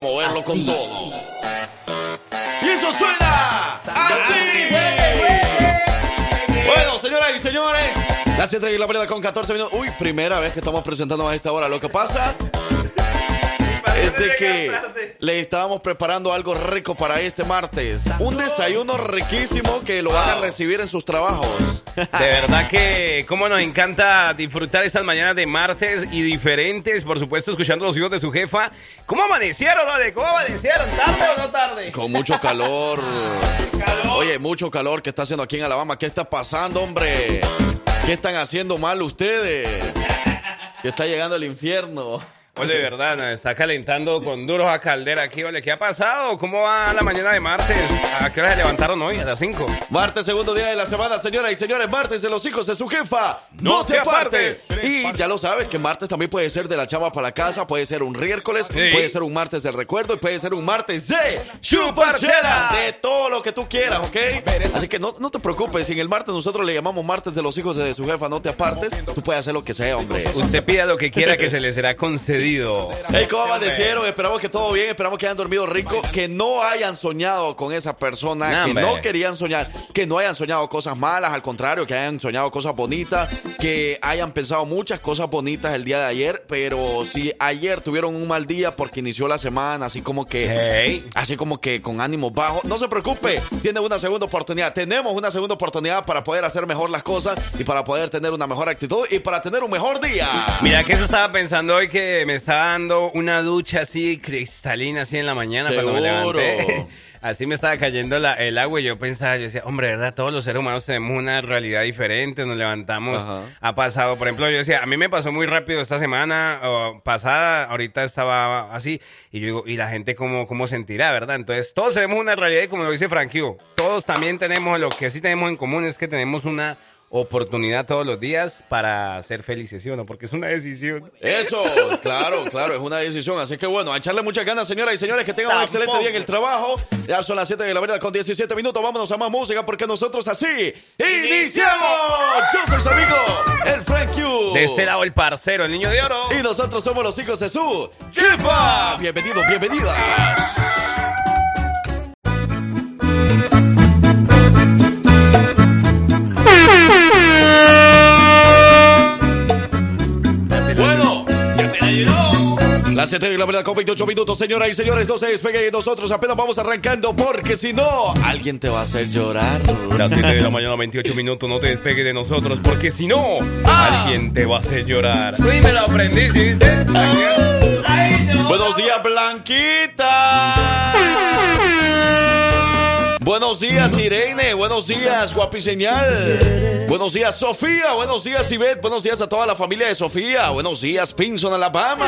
moverlo con todo. Y eso suena así. Bueno, señoras y señores, las 7 y la verdad con 14 minutos. Uy, primera vez que estamos presentando a esta hora. Lo que pasa es de que le estábamos preparando algo rico para este martes. Un desayuno riquísimo que lo van a recibir en sus trabajos. De verdad que, cómo nos encanta disfrutar estas mañanas de martes y diferentes, por supuesto, escuchando los hijos de su jefa. ¿Cómo amanecieron, vale? ¿Cómo amanecieron? ¿Tarde o no tarde? Con mucho calor. Oye, mucho calor que está haciendo aquí en Alabama. ¿Qué está pasando, hombre? ¿Qué están haciendo mal ustedes? Que está llegando el infierno. Oye, de verdad, nos está calentando con duros a caldera aquí, ¿vale? ¿Qué ha pasado? ¿Cómo va la mañana de martes? ¿A qué hora se levantaron hoy? A las 5. Martes, segundo día de la semana, señoras y señores. Martes de los hijos de su jefa. ¡No, te apartes! Y ya lo sabes que martes también puede ser de la chama para la casa, puede ser un miércoles, puede ser un martes del recuerdo y puede ser un martes de chuparchela. De todo lo que tú quieras, ¿ok? Así que no, no te preocupes. Si en el martes nosotros le llamamos martes de los hijos de su jefa, no te apartes. Tú puedes hacer lo que sea, hombre. Usted pida lo que quiera que se le será concedido. Hey, ¿cómo amanecieron? Esperamos que todo bien, esperamos que hayan dormido rico, que no hayan soñado con esa persona, que hombre. no querían soñar, que no hayan soñado cosas malas, al contrario, que hayan soñado cosas bonitas, que hayan pensado muchas cosas bonitas el día de ayer, pero si ayer tuvieron un mal día porque inició la semana, así como que, Hey. así como que con ánimos bajos, no se preocupe, tiene una segunda oportunidad, tenemos una segunda oportunidad para poder hacer mejor las cosas y para poder tener una mejor actitud y para tener un mejor día. Mira que eso estaba pensando hoy que me estaba dando una ducha así cristalina así en la mañana cuando me Seguro. levanté. Así me estaba cayendo la- el agua y yo pensaba, yo decía, hombre, ¿verdad? Todos los seres humanos tenemos una realidad diferente, nos levantamos, Ajá. ha pasado, por ejemplo, yo decía, a mí me pasó muy rápido esta semana o pasada, ahorita estaba así, y yo digo, ¿y la gente cómo, cómo sentirá, verdad? Entonces, todos tenemos una realidad y como lo dice Frankie, todos también tenemos, lo que sí tenemos en común es que tenemos una oportunidad todos los días para ser felices, ¿sí o no? Porque es una decisión. Eso, claro, claro, es una decisión. Así que bueno, a echarle muchas ganas, señoras y señores, que tengan un excelente día en el trabajo. Ya son las 7 de la verdad con 17 minutos. Vámonos a más música porque nosotros así iniciamos. Yo soy su amigo, el Frank Q. De este lado el parcero, el niño de oro. Y nosotros somos los hijos de su jefa. Bienvenidos, bienvenidas. Las 7 de la verdad con 28 minutos, señoras y señores, no se despegue de nosotros, apenas vamos arrancando porque si no, alguien te va a hacer llorar. Las 7 de la mañana, 28 minutos, no te despegues de nosotros, porque si no, alguien te va a hacer llorar. Uy, me lo aprendí, ¿sí viste? Ay, no. Buenos días, Blanquita. Buenos días, Irene. Buenos días, Guapiseñal. Buenos días, Sofía. Buenos días, Ivette. Buenos días a toda la familia de Sofía. Buenos días, Pinson, Alabama.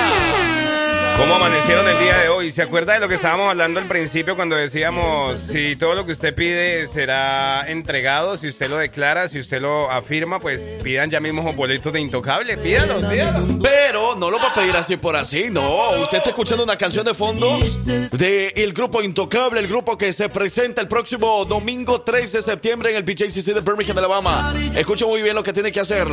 ¿Cómo amanecieron el día de hoy? ¿Se acuerda de lo que estábamos hablando al principio cuando decíamos si todo lo que usted pide será entregado, si usted lo declara, si usted lo afirma, pues pidan ya mismo boletos de intocable, pídalos, pídalos. Pero no lo va a pedir así por así, no. Usted está escuchando una canción de fondo de el grupo Intocable, el grupo que se presenta el próximo domingo 3 de septiembre en el BJCC de Birmingham, Alabama. Escuche muy bien lo que tiene que hacer.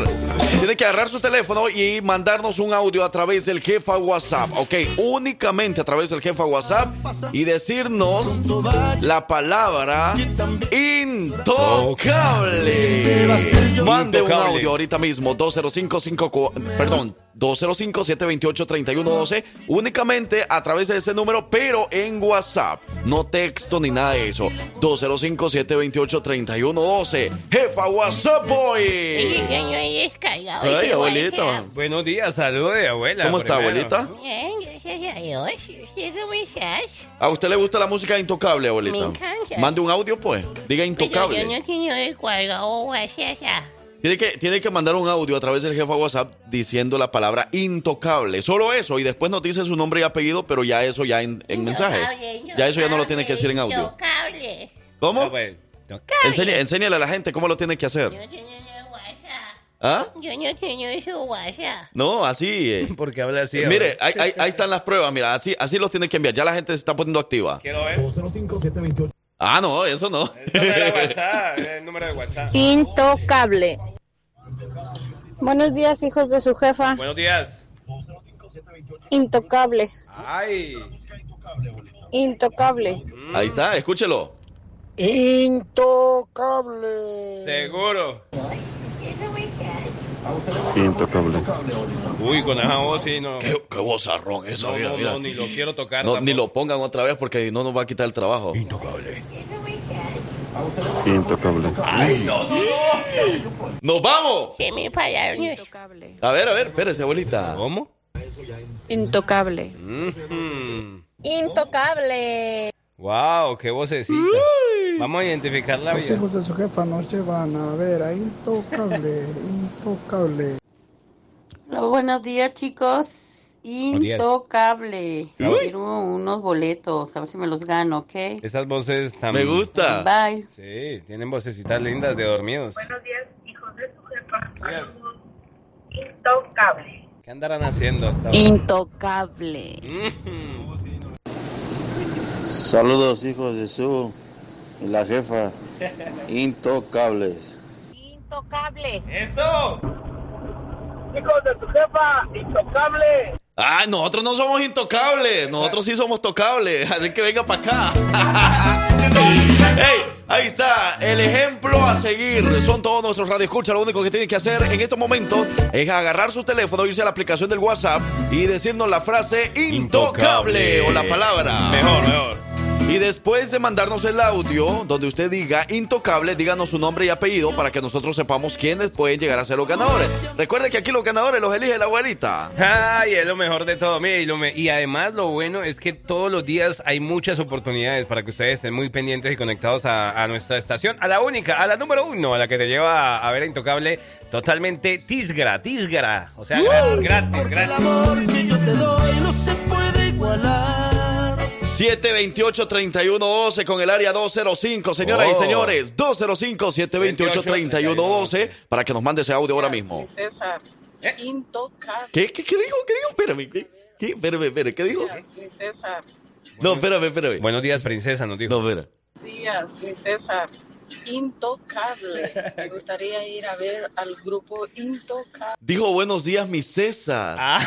Tiene que agarrar su teléfono y mandarnos un audio a través del jefa WhatsApp, ¿ok? Únicamente a través del jefa WhatsApp y decirnos la palabra intocable. Mande un audio ahorita mismo, 205 perdón, 205-728-3112, únicamente a través de ese número, pero en WhatsApp, no texto ni nada de eso. 205-728-3112. Jefa WhatsApp Boy. Ay, abuelita. Buenos días, salude, abuela. ¿Cómo está, primero. abuelita? Bien, gracias a Dios. ¿Usted cómo estás? ¿A usted le gusta la música intocable, abuelita? Me encanta. Mande un audio, pues. Diga Pero intocable. yo no tengo descargado WhatsApp. Tiene que, tiene que mandar un audio a través del jefa WhatsApp diciendo la palabra intocable. Solo eso. Y después nos dice su nombre y apellido, pero ya eso ya en, en mensaje. Ya eso ya no lo tiene que decir en audio. Intocable. ¿Cómo? Ah. Enseñe- enséñale a la gente cómo lo tiene que hacer. Yo no tengo WhatsApp. ¿Ah? Yo no tengo su WhatsApp. No, así. eh. ¿Por qué habla así? Mire, ahí, ahí- ahí están las pruebas. Mira, así, así los tiene que enviar. Ya la gente se está poniendo activa. Quiero ver. Ah, no, eso no. El número de WhatsApp, el número de WhatsApp. Intocable. Buenos días, hijos de su jefa. Buenos días. Intocable. Ay. Intocable. Ahí está, escúchelo. Intocable. Seguro. Intocable. Uy, con esa voz sí, no. Qué, qué vozarrón eso, No, mira, no, mira. no, ni lo quiero tocar. No, ni lo pongan otra vez porque no nos va a quitar el trabajo. Intocable. Intocable. ¡Nos vamos! Se me pararon. Intocable. A ver, a ver, espérese, abuelita. ¿Cómo? Intocable. Mhm. Intocable. Wow, qué vocecita. Vamos a identificarla Los bien. hijos de su jefa no se van a ver a Intocable. Intocable. Hola, buenos días, chicos. Intocable. Uy. Quiero unos boletos, a ver si me los gano, ¿ok? Esas voces Me también. gusta. Bye. Sí, tienen vocecitas lindas de dormidos. Buenos días, hijos de su jefa. Intocable. ¿Qué andarán haciendo hasta ahora? Intocable. Mhm. Saludos, hijos de su y la jefa. Intocables. Intocable. ¡Eso! Hijos de su jefa. Intocable. Ah, nosotros no somos intocables. Nosotros sí somos tocables. Así que venga para acá. ¡Ey! Ahí está el ejemplo a seguir. Son todos nuestros radioescuchas. Lo único que tienen que hacer en estos momentos es agarrar su teléfono, irse a la aplicación del WhatsApp y decirnos la frase intocable, o la palabra. Mejor, mejor. Y después de mandarnos el audio donde usted diga intocable, díganos su nombre y apellido para que nosotros sepamos quiénes pueden llegar a ser los ganadores. Recuerde que aquí los ganadores los elige la abuelita. Ay, es lo mejor de todo. Mire, y, lo me- y además lo bueno es que todos los días hay muchas oportunidades para que ustedes estén muy pendientes y conectados a, a nuestra estación, a la única, a la número uno, a la que te lleva a, a ver a Intocable, totalmente tisgra, tisgra. O sea, gratis, gratis, gratis. 728-3112 con el área 205, señoras y Oh. señores. 205-728-3112 para que nos mande ese audio ahora mismo. César. ¿Eh? Intocable. ¿Qué, qué, qué dijo? ¿Qué dijo? Espérame. ¿Qué? ¿Qué? Espérame, espérame. ¿Qué dijo? Mi César. No, espérame, espérame. Buenos días, princesa, nos dijo. No, espera. Días, mi César. Intocable. Me gustaría ir a ver al grupo Intocable. Dijo buenos días, mi César. Ah,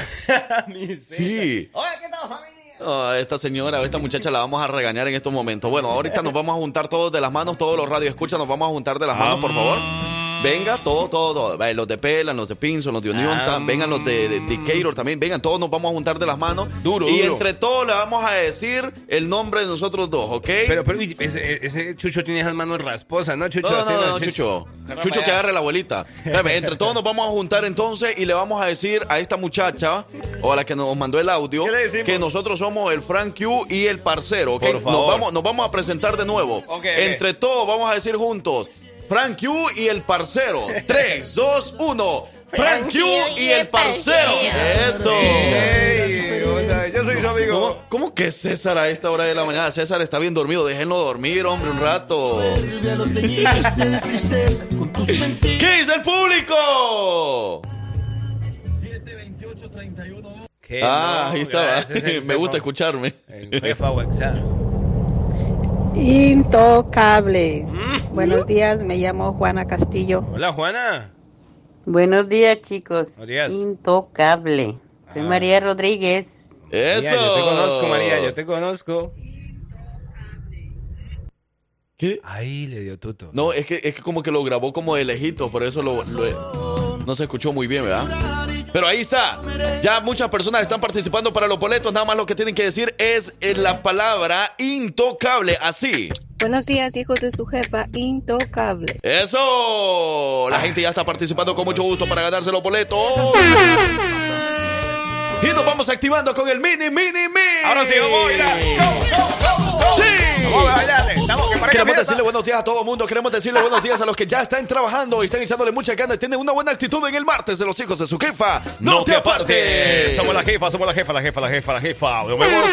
mi César. Sí. Hola, ¿qué tal, familia? Ah, esta señora, esta muchacha la vamos a regañar en estos momentos. Bueno, ahorita nos vamos a juntar todos de las manos, todos los radioescuchas nos vamos a juntar de las manos, por favor. Venga, todos, todos, todos. Va, Los de Pelan, los de Pinson, los de Unión, Ah. vengan los de, de Decatur también. Vengan, todos nos vamos a juntar de las manos. Duro, Y duro. entre todos le vamos a decir el nombre de nosotros dos, ¿ok? Pero, pero ese, ese Chucho tiene esas manos rasposas, ¿no, Chucho? No, no, no, no, Chucho. Chucho que agarre la abuelita. Espérame, entre todos nos vamos a juntar entonces y le vamos a decir a esta muchacha o a la que nos mandó el audio que nosotros somos el Frank Q y el parcero, ¿ok? Por Nos favor. vamos, nos vamos a presentar de nuevo. Ok, ok. Entre todos vamos a decir juntos Frank Q y el parcero. 3, 2, 1. Frank Q y el parcero. Eso. Ey, o sea, yo soy su amigo. ¿Cómo, cómo que César a esta hora de la mañana? César está bien dormido, déjenlo dormir, hombre, un rato. ¿Qué dice el público? ¿Qué? Ah, No, ahí estaba. ese es el Me gusta escucharme. El jefa WhatsApp. Intocable. Mm. Buenos días, me llamo Juana Castillo. Hola, Juana. Buenos días, chicos. Buenos días. Intocable. Soy Ah. María Rodríguez. Eso. María, yo te conozco, María, yo te conozco. ¿Qué? Ahí le dio tuto. No, es que, es que como que lo grabó como de lejito, por eso lo, lo- no se escuchó muy bien, ¿verdad? Pero ahí está. Ya muchas personas están participando para los boletos. Nada más lo que tienen que decir es eh, la palabra intocable. Así. Buenos días, hijos de su jefa. Intocable. Eso. La gente ya está participando con mucho gusto para ganarse los boletos. Y nos vamos activando con el mini, mini, mini. Ahora sí, vamos a bailar. Sí. Vamos a bailarle. Estamos que para Queremos que decirle buenos días a todo el mundo. Queremos decirle buenos días a los que ya están trabajando y están echándole mucha ganas y tienen una buena actitud en el martes de los hijos de su jefa. No, te apartes. Somos la jefa, somos la jefa, la jefa, la jefa, la jefa. Nos vemos.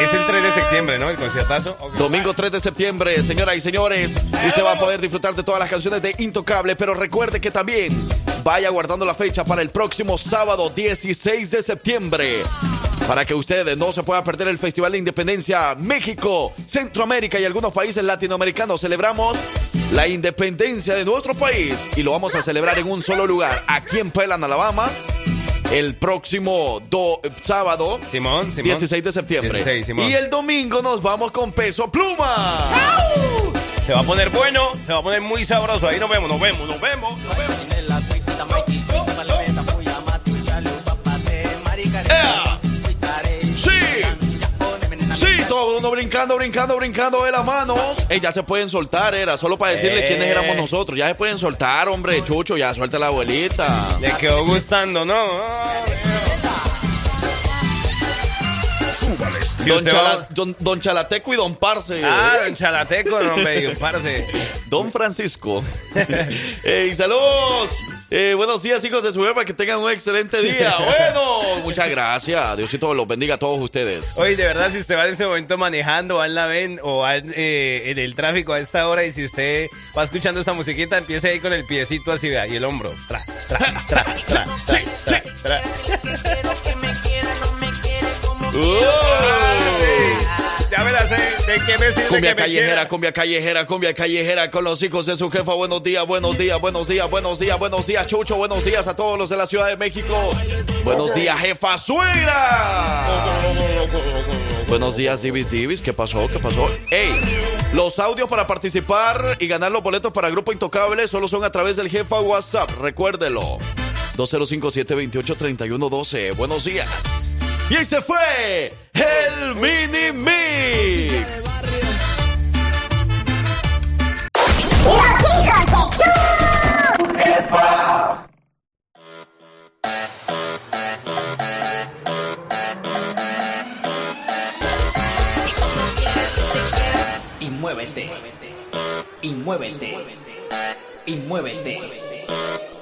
Es el 3 de septiembre, ¿no? El conciertazo. Domingo 3 de septiembre, señoras y señores, usted va a poder disfrutar de todas las canciones de Intocable, pero recuerde que también vaya guardando la fecha para el próximo sábado 16 de septiembre. Para que ustedes no se puedan perder el Festival de Independencia México, Centroamérica y algunos países latinoamericanos. Celebramos la independencia de nuestro país y lo vamos a celebrar en un solo lugar, aquí en Pelan, Alabama. el próximo do- sábado, Simón, Simón. 16 de septiembre. 16, Simón. y el domingo nos vamos con peso pluma. Se va a poner bueno, se va a poner muy sabroso. Ahí nos vemos, nos vemos, nos vemos. Nos vemos. ¡Ea! Brincando, brincando, brincando de las manos. Ey, ya se pueden soltar, era solo para decirle Eh. quiénes éramos nosotros. Ya se pueden soltar, hombre, Chucho, ya suelta la abuelita. Le quedó gustando, ¿no? Don, Chala- don, don Chalateco y Don Parce. Ah, don Chalateco, no me dio, parce. Don Francisco. Ey, saludos. Eh, buenos días, hijos de su jefa, que tengan un excelente día. Bueno, muchas gracias. Diosito los bendiga a todos ustedes. Oye, de verdad, si usted va en ese momento manejando, va en la ven o va en, eh, en el tráfico a esta hora y si usted va escuchando esta musiquita, empiece ahí con el piecito así, vea, y el hombro. Tra, tra, tra, tra, Sí, sí. tra. Uy. Ya me la sé. ¿De qué me sirve Cumbia que me callejera, quiera? cumbia callejera, cumbia callejera con los hijos de su jefa. Buenos días, buenos días, buenos días, buenos días, buenos días, Chucho. Buenos días a todos los de la Ciudad de México. Buenos días, jefa suegra. Buenos días, Ibis. ¿Qué pasó? ¿Qué pasó? ¡Ey! Los audios para participar y ganar los boletos para Grupo Intocable solo son a través del jefa WhatsApp. Recuérdelo. 205-728-3112. Buenos días. Y ahí se fue el Mini Mix. y muévete. Y muévete. Y muévete.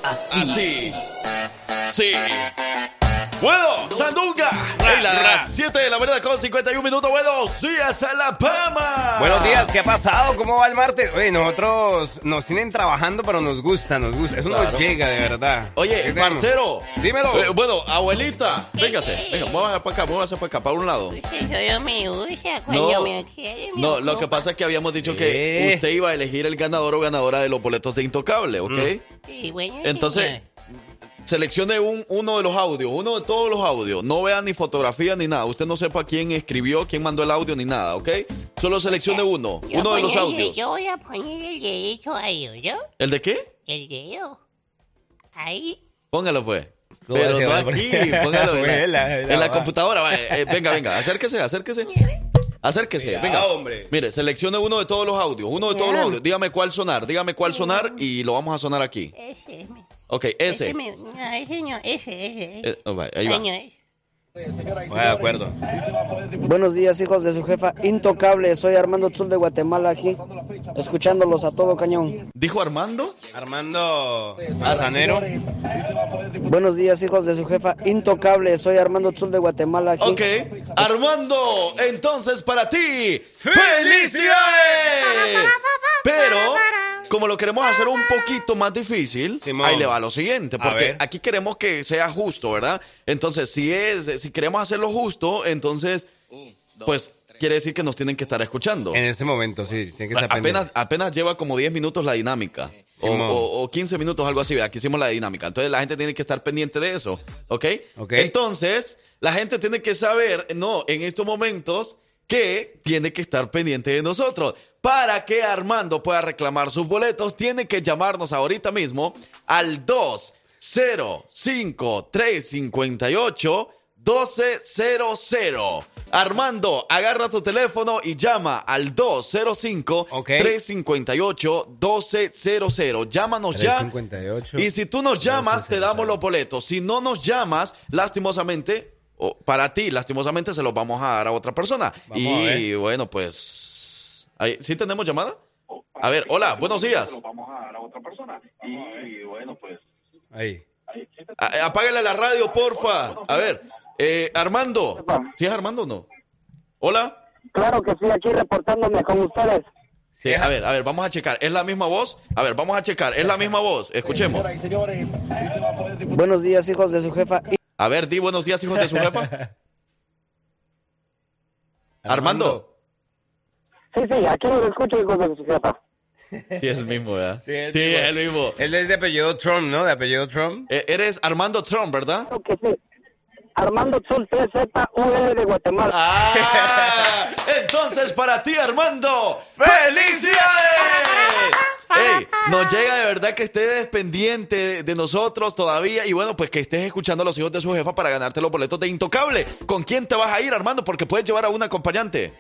Así. Así. Sí. Bueno, Sandunga. En las 7 de la mañana con 51 minutos. Buenos días, Alabama. Buenos días, ¿qué ha pasado? ¿Cómo va el martes? Oye, nosotros nos tienen trabajando, pero nos gusta, nos gusta. Eso Claro. nos llega, de verdad. Oye, ¿Qué parcero. Dímelo. Eh, bueno, abuelita, véngase. Venga, muévase para acá, muévase para acá, para un lado. Me cuando No, me quiere. me no, lo que ocupa. pasa es que habíamos dicho que usted iba a elegir el ganador o ganadora de los boletos de Intocable, ¿ok? Sí, bueno, Entonces, señor. Seleccione un, uno de los audios, uno de todos los audios. No vea ni fotografía ni nada. Usted no sepa quién escribió, quién mandó el audio ni nada, ¿ok? Solo seleccione uno, Yo uno de los audios. Yo voy a poner el derecho ahí, ¿yo? ¿El de qué? El dedo. Ahí. Póngalo, pues. No, Pero no aquí, poner- póngalo en la, en la computadora. va, eh, venga, venga, acérquese, acérquese. Acérquese, venga. hombre. Mire, seleccione uno de todos los audios, uno de todos los audios. Dígame cuál sonar, dígame cuál sonar y lo vamos a sonar aquí. Ese. Ok, ese. me- no, ese no, ese, ese. ese. Eh, oh, ahí va. Ese. Bueno, de acuerdo. Buenos días, hijos de su jefa intocable. Soy Armando Tzul de Guatemala aquí, escuchándolos a todo cañón. ¿Dijo Armando? Armando Manzanero. Buenos días, hijos de su jefa intocable. Soy Armando Tzul de Guatemala aquí. Ok, Armando, entonces para ti, ¡felicidades! Pero, como lo queremos hacer un poquito más difícil, Simón. ahí le va lo siguiente, porque aquí queremos que sea justo, ¿verdad? Entonces, si es, si queremos hacerlo justo, entonces, pues quiere decir que nos tienen que estar escuchando. En este momento, sí, tiene que estar Apenas, apenas lleva como 10 minutos la dinámica. O, o- o 15 minutos, algo así. Aquí hicimos la dinámica. Entonces la gente tiene que estar pendiente de eso. ¿Ok? Ok. Entonces, la gente tiene que saber, no, en estos momentos, que tiene que estar pendiente de nosotros. Para que Armando pueda reclamar sus boletos, tiene que llamarnos ahorita mismo al 205 358 1200. Armando, agarra tu teléfono y llama al 205-358-1200. Llámanos ya. 358. Y si tú nos llamas, te damos los boletos. Si no nos llamas, lastimosamente, o para ti, lastimosamente, se los vamos a dar a otra persona. Vamos y a bueno, pues. ahí- ¿Sí tenemos llamada? A ver, hola, buenos días. Ahí. A- Apágale la radio, porfa. A ver, eh, Armando. ¿Sí es Armando o no? Hola. Claro que sí, aquí reportándome con ustedes. Eh, a ver, a ver, vamos a checar. ¿Es la misma voz? A ver, vamos a checar. ¿Es la misma voz? Escuchemos. Buenos días, hijos de su jefa. A ver, di buenos días, hijos de su jefa. Armando. Sí, sí, aquí los escucho, hijos de su jefa. Sí, es el mismo, ¿verdad? Sí, Sí, es el mismo. Él es de apellido Trump, ¿no? De apellido Trump. Eh, Eres Armando Trump, ¿verdad? Claro que sí. Armando Tzul, TZUL de Guatemala. Ah, entonces para ti, Armando, ¡felicidades! Ey, nos llega de verdad que estés pendiente de, nosotros todavía y bueno, pues que estés escuchando a los hijos de su jefa para ganarte los boletos de Intocable. ¿Con quién te vas a ir, Armando? Porque puedes llevar a un acompañante.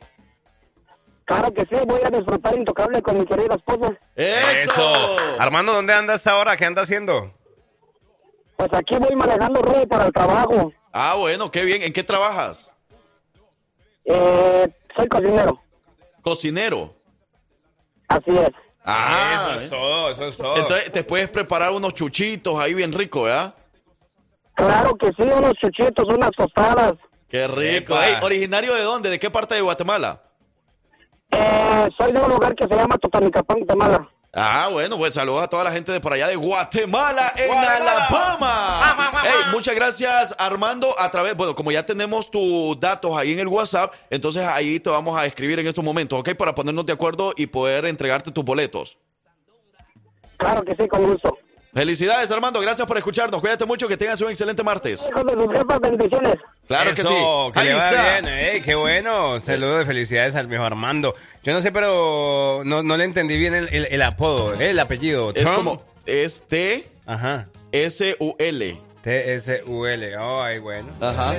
Claro que sí, voy a disfrutar intocable con mi querida esposa. ¡Eso! Armando, ¿dónde andas ahora? ¿Qué andas haciendo? Pues aquí voy manejando rumbo para el trabajo. Ah, bueno, qué bien. ¿En qué trabajas? Eh, soy cocinero. Cocinero. Así es. Ah, eso es todo, eso es todo. entonces te puedes preparar unos chuchitos ahí bien ricos, ¿verdad? Claro que sí, unos chuchitos, unas tostadas. Qué rico. Ey, ¿Originario de dónde? ¿De qué parte de Guatemala? Eh, soy de un lugar que se llama Totonicapán, Guatemala. Ah, bueno, pues saludos a toda la gente de por allá de Guatemala, en Alabama. Ey, muchas gracias, Armando. A través, bueno, como ya tenemos tus datos ahí en el WhatsApp, entonces ahí te vamos a escribir en estos momentos, ¿ok? Para ponernos de acuerdo y poder entregarte tus boletos. Claro que sí, con gusto. Felicidades, Armando. Gracias por escucharnos. Cuídate mucho, que tengas un excelente martes. Bendiciones. Claro que sí. Que Ahí le vaya está. bien. Ey, qué bueno. Saludos de felicidades al viejo Armando. Yo no sé, pero no, no le entendí bien el, el- el apodo, eh, el apellido. Es Trump. como, es Ajá. T-S-U-L. T-S-U-L. Ay, bueno. Ajá.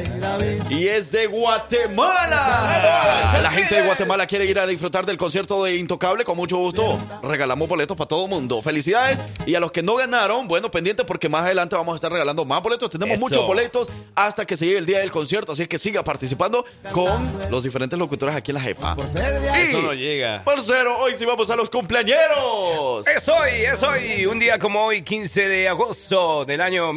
Y es de Guatemala. La gente de Guatemala quiere ir a disfrutar del concierto de Intocable. Con mucho gusto regalamos boletos para todo el mundo. Felicidades. Y a los que no ganaron, bueno, pendientes porque más adelante vamos a estar regalando más boletos. Tenemos Eso. muchos boletos hasta que se llegue el día del concierto. Así que siga participando con los diferentes locutores aquí en la jefa. Eso no Y, llega. parcero, hoy sí vamos a los cumpleañeros. Es hoy, es hoy, un día como hoy, 15 de agosto del año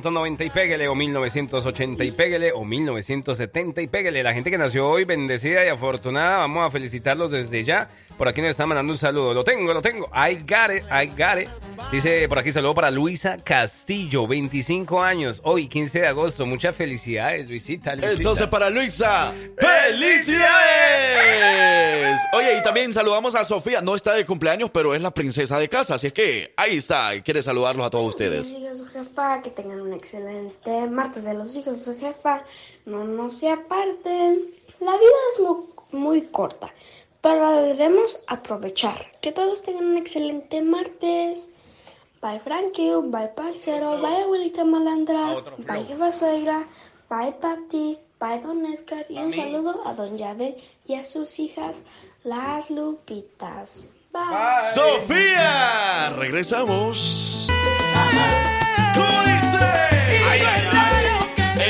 1990 y pégale, o 1980 y pégale, o 1970 y pégale. La gente que nació hoy, bendecida y afortunada, vamos a felicitarlos desde ya. Por aquí nos están mandando un saludo. Lo tengo, lo tengo. I got it, I got it. Dice por aquí saludo para Luisa Castillo, 25 años, hoy, 15 de agosto. Muchas felicidades, Luisita. Luisita. Entonces para Luisa, ¡felicidades! Oye, y también saludamos a Sofía. No está de cumpleaños, pero es la princesa de casa. Así es que ahí está. y Quiere saludarlos a todos ustedes. Que tengan un excelente martes de los hijos de su jefa. No, no se aparten. La vida es mu- muy, corta, pero la debemos aprovechar. Que todos tengan un excelente martes. Bye Frankie, bye parcero, bye abuelita malandra, bye jefa suegra, bye Pati, bye don Edgar y un saludo a don Yabel y a sus hijas, las Lupitas. Bye. Sofía, regresamos. ¿Cómo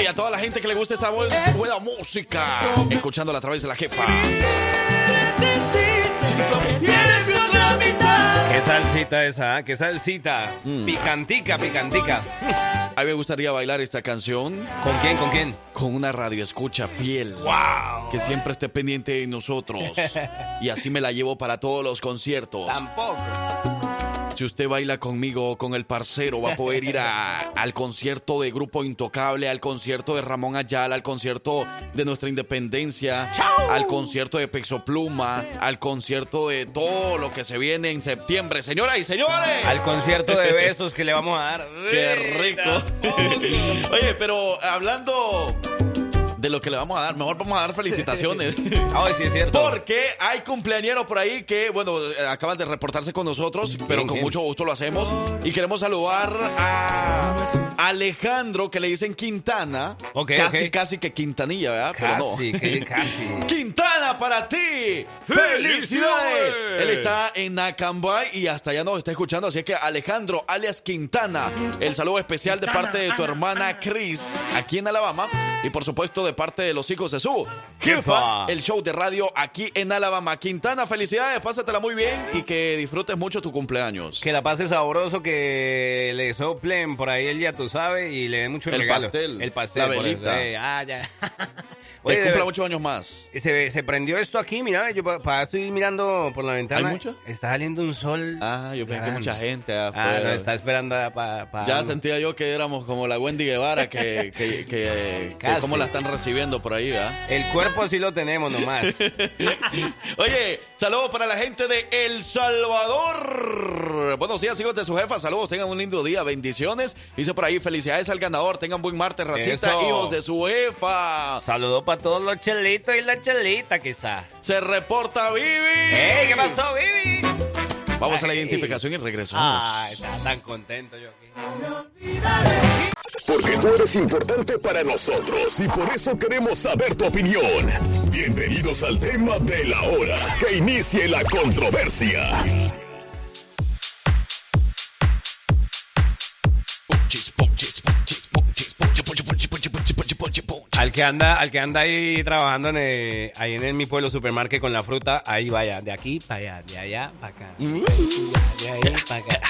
Ey, a toda la gente que le gusta esta bu- buena música, escuchándola a través de la jefa. ¿Qué salsita esa? ah? ¿Qué salsita? Mm. Picantica, picantica. A mí me gustaría bailar esta canción. ¿Con quién? ¿Con quién? Con una radio escucha fiel. ¡Wow! Que siempre esté pendiente de nosotros. Y así me la llevo para todos los conciertos. Tampoco. Si usted baila conmigo o con el parcero, va a poder ir a- al concierto de Grupo Intocable, al concierto de Ramón Ayala, al concierto de Nuestra Independencia, al concierto de Pexo Pluma, al concierto de todo lo que se viene en septiembre. Señoras y señores. Al concierto de besos que le vamos a dar. ¡Qué rico! Oye, pero hablando de lo que le vamos a dar, mejor vamos a dar felicitaciones. Ay, sí, es cierto. Porque hay cumpleañeros por ahí que, bueno, acaban de reportarse con nosotros, pero con mucho gusto lo hacemos. Y queremos saludar a Alejandro, que le dicen Quintana. Ok, casi, casi que Quintanilla, ¿verdad? Casi, pero que no. casi. Quintana para ti. ¡Felicidades! ¡Felicidades! Él está en Acambay y hasta allá nos está escuchando. Así que Alejandro, alias Quintana, el saludo especial de parte de tu hermana Chris, aquí en Alabama. Y por supuesto de parte de los hijos de su Jefa. el show de radio aquí en Alabama. Quintana, felicidades, pásatela muy bien y que disfrutes mucho tu cumpleaños. Que la pase sabroso, que le soplen por ahí el ya tú sabes y le den mucho El regalo. pastel, El pastel. la por velita. Eh, ah, ya. Oye, que cumpla muchos años más. Se, se prendió esto aquí, mira, yo pa- pa- estoy mirando por la ventana. ¿Hay mucho? Está saliendo un sol. Ah, yo pensé que mucha gente Ah, no, está esperando para... Ya sentía yo que éramos como la Wendy Guevara, que, que, que, que Casi. cómo la están recibiendo por ahí, ¿verdad? El cuerpo sí lo tenemos nomás. Oye, saludos para la gente de El Salvador. Buenos días, hijos de su jefa. Saludos, tengan un lindo día. Bendiciones. Dice por ahí, felicidades al ganador. Tengan buen martes, racita, Eso. hijos de su jefa. Saludos para todos los chelitos y la chelita, quizá. Se reporta Vivi. ¡Ey, qué pasó, Vivi! Vamos a la identificación y regresamos. Ay, estaba tan contento yo aquí. Porque tú eres importante para nosotros y por eso queremos saber tu opinión. Bienvenidos al tema de la hora. Que inicie la controversia. Al que anda, al que anda ahí trabajando en el- ahí en el- mi pueblo supermarket con la fruta, ahí vaya, de aquí para allá, de allá para acá. Mm. De ahí para acá.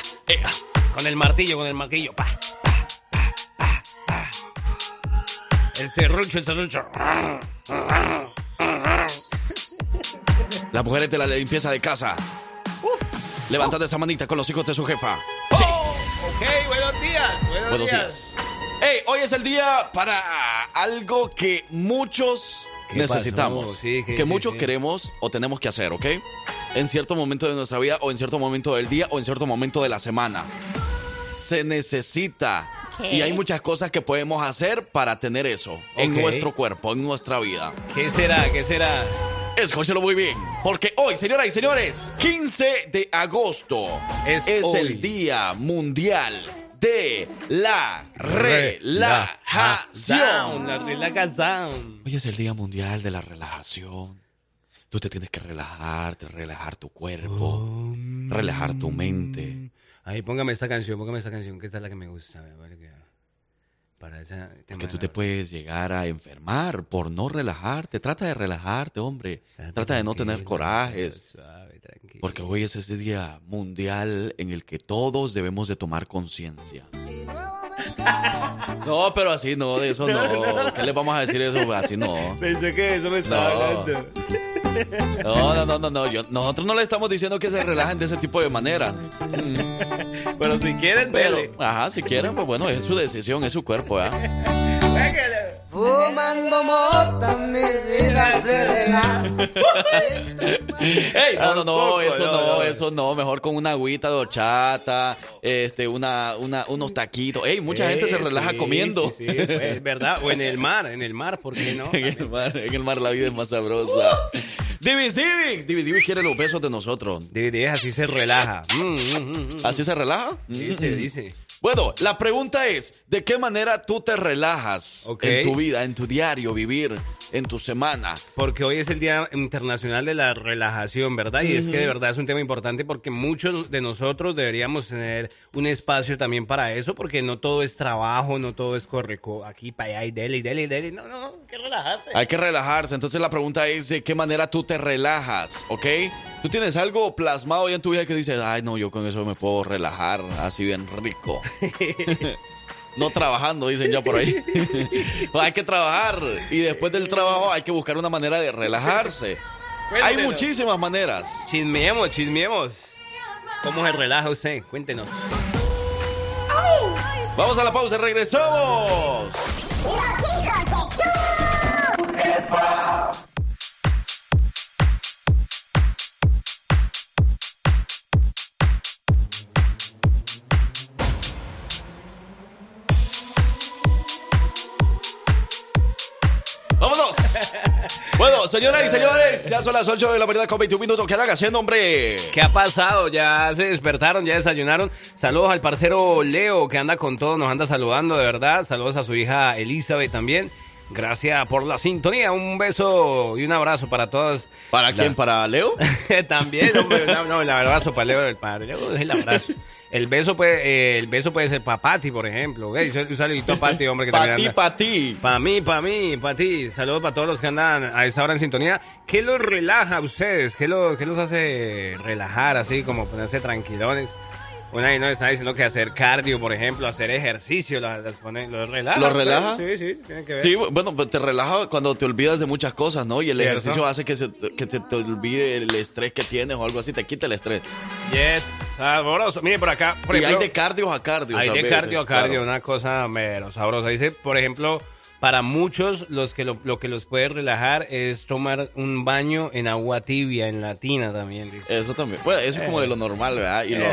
Con el martillo, con el martillo. Pa, pa, pa, pa, pa. El serrucho, el serrucho. Las mujeres de la limpieza de casa. Levantad esa manita con los hijos de su jefa. Ok, buenos días. Buenos, Buenos días. Hey, hoy es el día para algo que muchos ¿Qué necesitamos. Sí, que- que sí, muchos sí. queremos o tenemos que hacer, ¿ok? En cierto momento de nuestra vida o en cierto momento del día o en cierto momento de la semana. Se necesita. ¿Qué? Y hay muchas cosas que podemos hacer para tener eso en Ok. nuestro cuerpo, en nuestra vida. ¿Qué será? ¿Qué será? Escúchelo muy bien, porque hoy, señoras y señores, 15 de agosto Es es, el Día Mundial de la Relajación. La relajación. Hoy es el Día Mundial de la Relajación. Tú te tienes que relajar, relajar tu cuerpo, relajar tu mente. Ahí, póngame esta canción, póngame esta canción, que esta es la que me gusta. Para esa... Que tú te puedes llegar a enfermar por no relajarte. Trata de relajarte, hombre. Trata de no tener corajes. Porque hoy es ese día mundial en el que todos debemos de tomar conciencia. No, pero así no, de eso no. ¿Qué le vamos a decir eso? Así no. Pensé que eso me estaba No. hablando. No, no, no, no, no. Yo- nosotros no le estamos diciendo que se relajen de ese tipo de manera. Pero si quieren, Pero, ajá, si quieren, pues bueno, es su decisión, es su cuerpo, ¿ah? Fumando mota, mi vida se relaja. Ey, no, no, no, eso no, eso no. Mejor con una agüita de horchata, este, una, una, unos taquitos. Ey, mucha gente se Sí, relaja sí, comiendo. Sí, sí, pues, es verdad. O en el mar, en el mar, ¿por qué no? en, el mar, en el mar la vida es más sabrosa. Divis, Divis, Divis, Divis quiere los besos de nosotros. Divis, así se relaja. Mm, mm, mm. ¿Así se relaja? Dice, Mm. dice. Bueno, la pregunta es, ¿de qué manera tú te relajas Ok. en tu vida, en tu diario vivir, en tu semana? Porque hoy es el Día Internacional de la Relajación, ¿verdad? Y es que de verdad es un tema importante porque muchos de nosotros deberíamos tener un espacio también para eso, porque no todo es trabajo, no todo es corre co- aquí para allá y dele, y dele, y dele. No, no, no, que relajarse. Hay que relajarse. Entonces la pregunta es, ¿de qué manera tú te relajas? ¿Ok? Tú tienes algo plasmado ya en tu vida que dices, ay, no, yo con eso me puedo relajar así bien rico. No trabajando, dicen ya por ahí. hay que trabajar y después del trabajo hay que buscar una manera de relajarse. Hay muchísimas maneras. Chismeemos, chismeemos. ¿Cómo se relaja usted? Cuéntenos. Vamos a la pausa, regresamos. ¡Vámonos! Bueno, señoras y señores, ya son las 8 de la mañana con 21 minutos. ¿Qué andan haciendo, hombre? ¿Qué ha pasado? Ya se despertaron, ya desayunaron. Saludos al parcero Leo que anda con todo, nos anda saludando de verdad. Saludos a su hija Elizabeth también. Gracias por la sintonía. Un beso y un abrazo para todos. ¿Para quién? ¿Para Leo? también, hombre. No, no, el abrazo para Leo. Para Leo es el abrazo. El beso puede, eh, el beso puede ser para Pati, por ejemplo. Ey, Un saludito a Pati, hombre. Que Para ti, para ti. para mí, para mí, para ti. Saludos para todos los que andan a esta hora en sintonía. ¿Qué los relaja a ustedes? ¿Qué, lo- qué los hace relajar así, como ponerse tranquilones? Una ahí nos está diciendo que hacer cardio, por ejemplo, hacer ejercicio, las, las pone, los relaja. ¿Los relaja? Sí, sí, tiene que ver. Sí, bueno, pues te relaja cuando te olvidas de muchas cosas, ¿no? Y el Cierto. ejercicio hace que, se, que te, te olvide el estrés que tienes o algo así, te quita el estrés. Yes, sabroso. Mire, por acá, por y hay de cardio a cardio. hay de cardio a cardio, Claro. una cosa mero sabrosa. Dice, por ejemplo, para muchos los que lo, lo que los puede relajar es tomar un baño en agua tibia, en la tina también, dice. Eso también. Bueno, eso es como de lo normal, ¿verdad? Y, lo,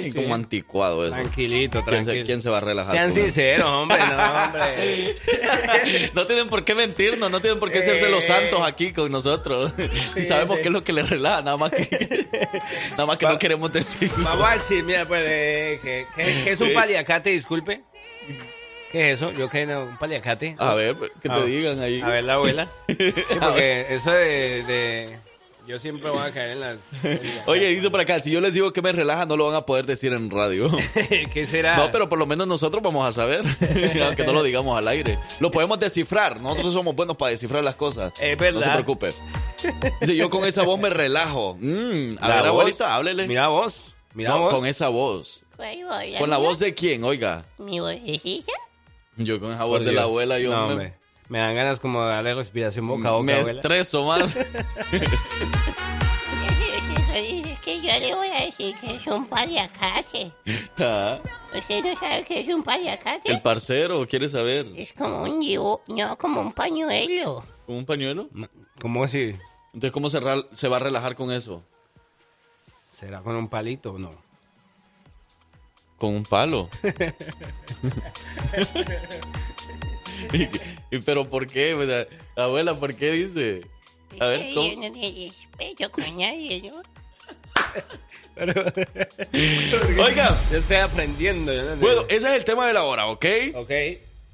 y sí. como anticuado eso. Tranquilito, ¿Quién se, tranquilo. quién se va a relajar? Sean sinceros, hombre, no, hombre. no tienen por qué mentirnos, no tienen por qué hacerse los santos aquí con nosotros. Si Sí, sabemos sí. qué es lo que les relaja, nada más que, nada más que no queremos decir. Vamos a decir, mira, pues, eh, ¿qué, qué- qué es un paliacate? Disculpe. ¿Qué es eso? Yo que no, un paliacate. A ver, que te A- digan ahí. A ver, la abuela. Sí, porque eso de, de- Yo siempre voy a caer en las... Oye, dice por acá, si yo les digo que me relaja, no lo van a poder decir en radio. ¿Qué será? No, pero por lo menos nosotros vamos a saber, aunque no lo digamos al aire. Lo podemos descifrar, nosotros somos buenos para descifrar las cosas. Es verdad. No se preocupe. Dice, yo con esa voz me relajo. Mm, a La ver, voz. abuelita, háblele. Mira vos. Mira No, vos. con esa voz. ¿Con la voz de quién? Oiga. ¿Mi vocecilla? Yo con Por voz de Dios. la abuela, yo No, me, hombre. Me dan ganas como de darle respiración boca a boca, me abuela. estreso más. Es que yo le voy a decir que es un paliacate. Ah, ¿Usted no sabe que es un paliacate? El parcero, ¿quiere saber? Es como un dibujo, no, como un pañuelo. ¿Con un pañuelo? ¿Cómo así? Entonces, ¿cómo se, se va a relajar con eso? ¿Será con un palito o no? Con un palo. y, y- pero ¿por qué? Abuela, ¿por qué dice? A ver, Sí, ¿cómo? Yo no te respeto con nadie, ¿no? Oiga. Yo estoy aprendiendo. yo no. Bueno, ese es el tema de la hora, ¿ok? Ok.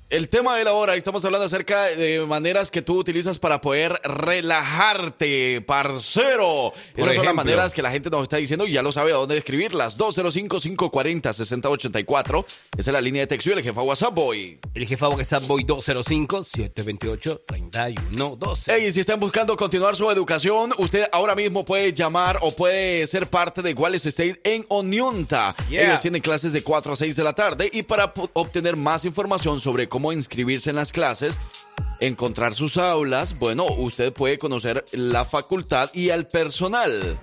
El tema de la hora, estamos hablando acerca de maneras que tú utilizas para poder relajarte, parcero. Esas son las maneras que la gente nos está diciendo y ya lo sabe a dónde escribirlas. 205-540-6084. Esa es la línea de texto y el jefa WhatsApp Boy. El jefa WhatsApp Boy 205-728-3112. Hey, si están buscando continuar su educación, usted ahora mismo puede llamar o puede ser parte de Wallace State en Oneonta. Yeah. Ellos tienen clases de 4 a 6 de la tarde y para obtener más información sobre cómo inscribirse en las clases, encontrar sus aulas, bueno, usted puede conocer la facultad y al personal.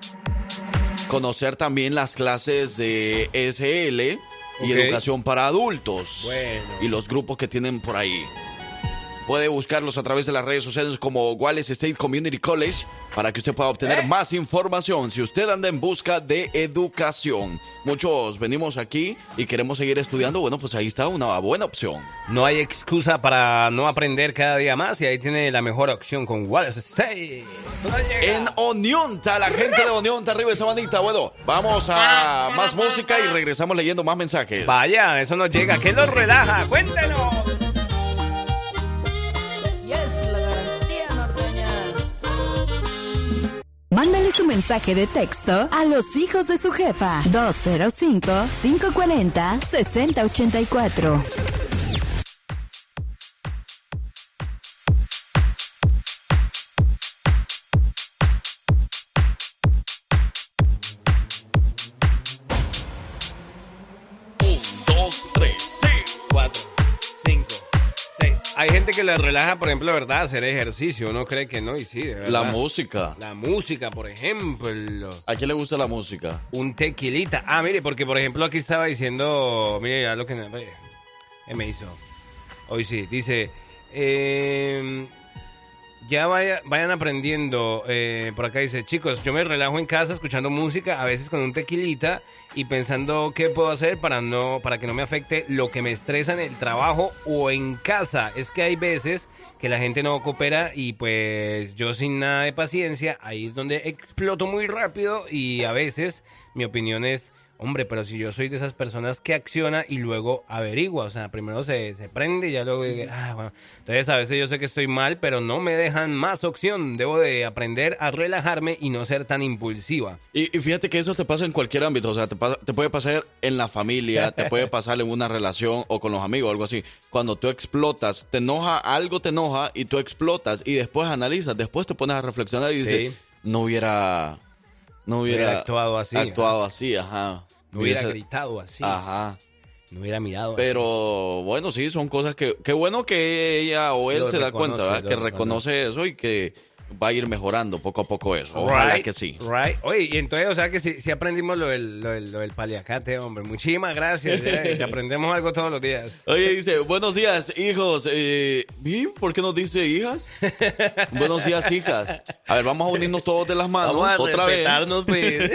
Conocer también las clases de SL y educación para adultos. Bueno. Y los grupos que tienen por ahí. Puede buscarlos a través de las redes sociales como Wallace State Community College para que usted pueda obtener ¿Eh? más información si usted anda en busca de educación. Muchos venimos aquí y queremos seguir estudiando. Bueno, pues ahí está una buena opción. No hay excusa para no aprender cada día más y ahí tiene la mejor opción con Wallace State. En Onionta, la gente de Onionta, arriba esa manita. Bueno, vamos a más música y regresamos leyendo más mensajes. Vaya, eso nos llega. ¿Qué nos relaja? Cuéntenos. Mándales tu mensaje de texto a los hijos de su jefa 205 540 6084. Hay gente que le relaja, por ejemplo, ¿verdad? Hacer ejercicio. Uno cree que no y sí, de verdad. La música. La música, por ejemplo. ¿A quién le gusta la música? Un tequilita. Ah, mire, porque por ejemplo aquí estaba diciendo, mire, ya lo que me hizo. Hoy sí, dice, eh, ya vaya- vayan aprendiendo. eh, por acá dice, chicos, yo me relajo en casa escuchando música, a veces con un tequilita y pensando qué puedo hacer para no, para que no me afecte lo que me estresa en el trabajo o en casa. Es que hay veces que la gente no coopera y pues yo sin nada de paciencia, ahí es donde exploto muy rápido y a veces mi opinión es, hombre, pero si yo soy de esas personas que acciona y luego averigua, o sea, primero se, se prende y ya luego, digo, ah, bueno. Entonces a veces yo sé que estoy mal, pero no me dejan más opción, debo de aprender a relajarme y no ser tan impulsiva. Y, y fíjate que eso te pasa en cualquier ámbito, o sea, te, pasa- te puede pasar en la familia, te puede pasar en una relación o con los amigos, algo así. Cuando tú explotas, te enoja, algo te enoja y tú explotas y después analizas, después te pones a reflexionar y dices, Sí. no hubiera, no hubiera, Hubiera actuado así, actuado así, ajá. No hubiera gritado así. Ajá. No hubiera mirado Pero bueno, sí, son cosas que. Qué bueno que ella o él Lo se da cuenta, ¿verdad? Que reconoce. reconoce eso y que va a ir mejorando poco a poco eso. Ojalá Right, que sí. Right. Oye, y entonces, o sea que sí aprendimos lo del, lo, del, lo del paliacate, hombre. Muchísimas gracias. que aprendemos algo todos los días. Oye, dice, buenos días, hijos. Eh, ¿y ¿Por qué nos dice hijas? buenos días, hijas. A ver, vamos a unirnos todos de las manos Vamos a otra vez. pues.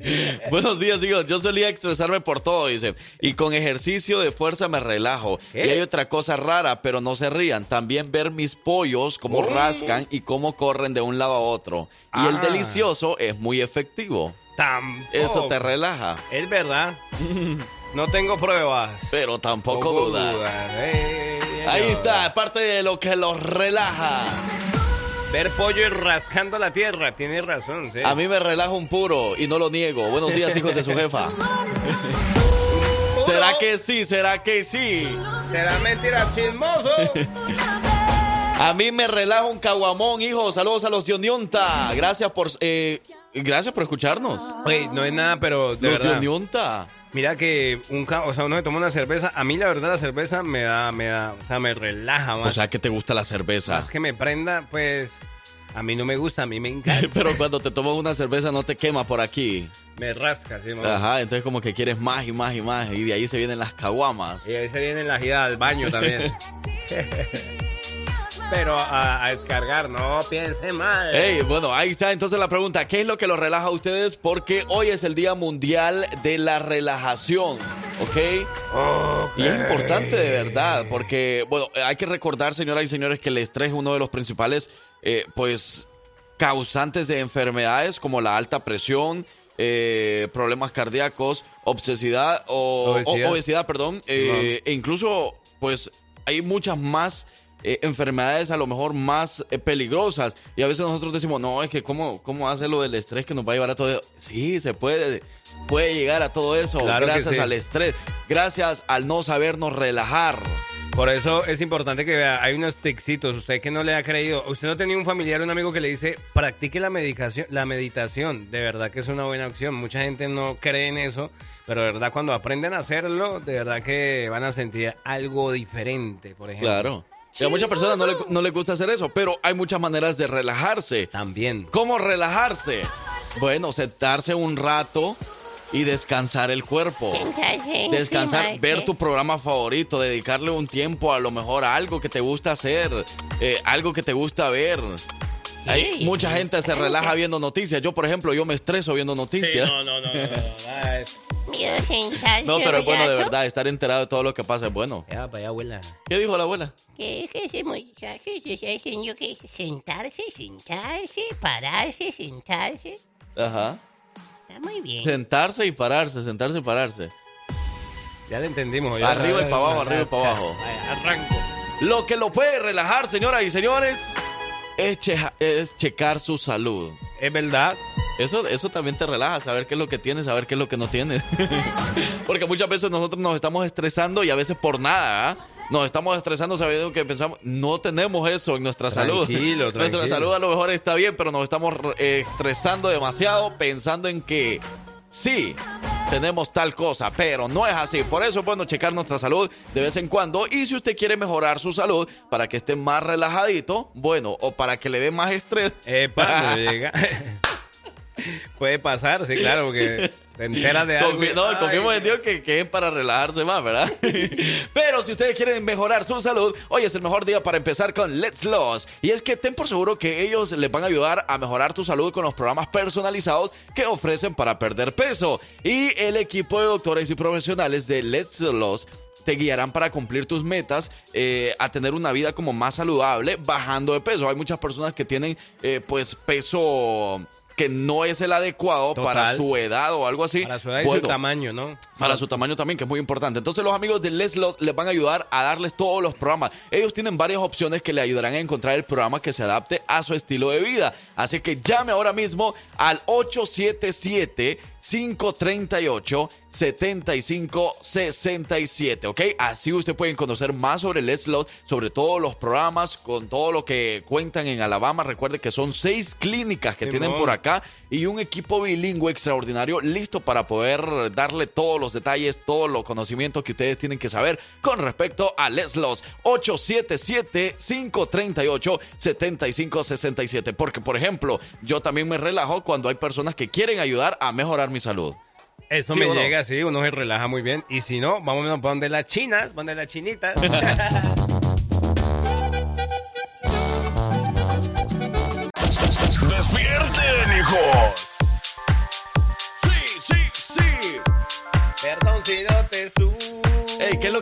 Buenos días, hijos. Yo solía estresarme por todo, dice. Y con ejercicio de fuerza me relajo. ¿Qué? Y hay otra cosa rara, pero no se rían. También ver mis pollos, cómo Oh. rascan y cómo corren de un lado a otro. Y el Ah. delicioso es muy efectivo. Tampoco. Eso te relaja. Es verdad. No tengo pruebas. Pero tampoco dudas. Eh, Ahí señor. está, parte de lo que los relaja. Ver pollo y rascando la tierra. Tienes razón, sí. A mí me relaja un puro y no lo niego. Buenos días, hijos de su jefa. ¿Será que sí? ¿Será que sí? ¿Será mentira chismoso? A mí me relaja un caguamón, hijo. Saludos a los de Onionta. Gracias por, eh, gracias por escucharnos. Oye, no es nada, pero de los de verdad. Onionta. Mira que un ca- o sea, uno se toma una cerveza. A mí la verdad la cerveza me da, me da, o sea, me relaja más. O sea, que te gusta la cerveza. más que me prenda, pues a mí no me gusta, a mí me encanta. Pero cuando te tomas una cerveza no te quema por aquí. me rasca, ¿sí, no? Ajá, entonces como que quieres más y más y más. Y de ahí se vienen las caguamas. Y ahí se viene la gira al baño también. Pero a, a descargar, no piense mal. Hey, bueno, ahí está entonces la pregunta, ¿qué es lo que los relaja a ustedes? Porque hoy es el Día Mundial de la Relajación, ¿ok? Y es importante de verdad, porque, bueno, hay que recordar, señoras y señores, que el estrés es uno de los principales, eh, pues, causantes de enfermedades como la alta presión, eh, problemas cardíacos, obsesidad o Obesidad. o- obesidad, perdón, eh, e incluso, pues, hay muchas más eh, enfermedades a lo mejor más eh, peligrosas y a veces nosotros decimos, no, es que cómo, cómo hace lo del estrés que nos va a llevar a todo eso. Sí, se puede, puede llegar a todo eso Claro gracias sí. al estrés, gracias al no sabernos relajar. Por eso es importante que vea, hay unos tixitos, usted que no le ha creído, usted no tenía un familiar, un amigo que le dice, practique la medicación, la meditación, de verdad que es una buena opción, mucha gente no cree en eso, pero de verdad cuando aprenden a hacerlo, de verdad que van a sentir algo diferente, por ejemplo. Claro. Y a muchas personas no, le, no les gusta hacer eso, pero hay muchas maneras de relajarse. También. ¿Cómo relajarse? Bueno, sentarse un rato y descansar el cuerpo. Descansar, ver tu programa favorito, dedicarle un tiempo a lo mejor a algo que te gusta hacer, eh, algo que te gusta ver. Hay mucha gente se relaja que- viendo noticias. Yo, por ejemplo, yo me estreso viendo noticias. no, no, no, no, No, pero es bueno de verdad, estar enterado de todo lo que pasa es bueno. Ya, para allá, abuela. ¿Qué dijo la abuela? Que es que ese muchacho se está diciendo que sentarse, sentarse, pararse, sentarse. Ajá. Está muy bien. Sentarse y pararse, sentarse y pararse. Ya le entendimos. ya Arriba y para abajo, arriba y para abajo. Vaya, arranco. Lo que lo puede relajar, señoras y señores, es, cheja- es checar su salud. Es verdad. Eso, eso también te relaja, saber qué es lo que tienes, saber qué es lo que no tienes. Porque muchas veces nosotros nos estamos estresando y a veces por nada, ¿ah? Nos estamos estresando sabiendo que pensamos, no tenemos eso en nuestra salud. Tranquilo, Nuestra salud a lo mejor está bien, pero nos estamos eh, estresando demasiado pensando en que sí, tenemos tal cosa, pero no es así. Por eso es bueno checar nuestra salud de vez en cuando. Y si usted quiere mejorar su salud para que esté más relajadito, bueno, o para que le dé más estrés. Epa. Puede pasar, sí, claro, porque te enteras de algo. Confi- no, confiemos en Dios que, que es para relajarse más, ¿verdad? Pero si ustedes quieren mejorar su salud, hoy es el mejor día para empezar con Let's Loss. Y es que ten por seguro que ellos les van a ayudar a mejorar tu salud con los programas personalizados que ofrecen para perder peso. Y el equipo de doctores y profesionales de Let's Loss te guiarán para cumplir tus metas, eh, a tener una vida como más saludable, bajando de peso. Hay muchas personas que tienen, eh, pues, peso que no es el adecuado Total. para su edad o algo así. Para su edad y Bueno, su tamaño, ¿no? para su tamaño también, que es muy importante. Entonces los amigos de Les Lot les van a ayudar a darles todos los programas. Ellos tienen varias opciones que le ayudarán a encontrar el programa que se adapte a su estilo de vida. Así que llame ahora mismo al 877-538-7567, ¿ok? Así usted puede conocer más sobre Les Lot, sobre todos los programas, con todo lo que cuentan en Alabama. Recuerde que son seis clínicas que tienen por acá acá y un equipo bilingüe extraordinario listo para poder darle todos los detalles, todos los conocimientos que ustedes tienen que saber con respecto a Leslos 877-538-7567. Porque, por ejemplo, yo también me relajo cuando hay personas que quieren ayudar a mejorar mi salud. Eso ¿Sí me o no? llega así, uno se relaja muy bien. Y si no, vamos a donde las chinas, donde las chinitas.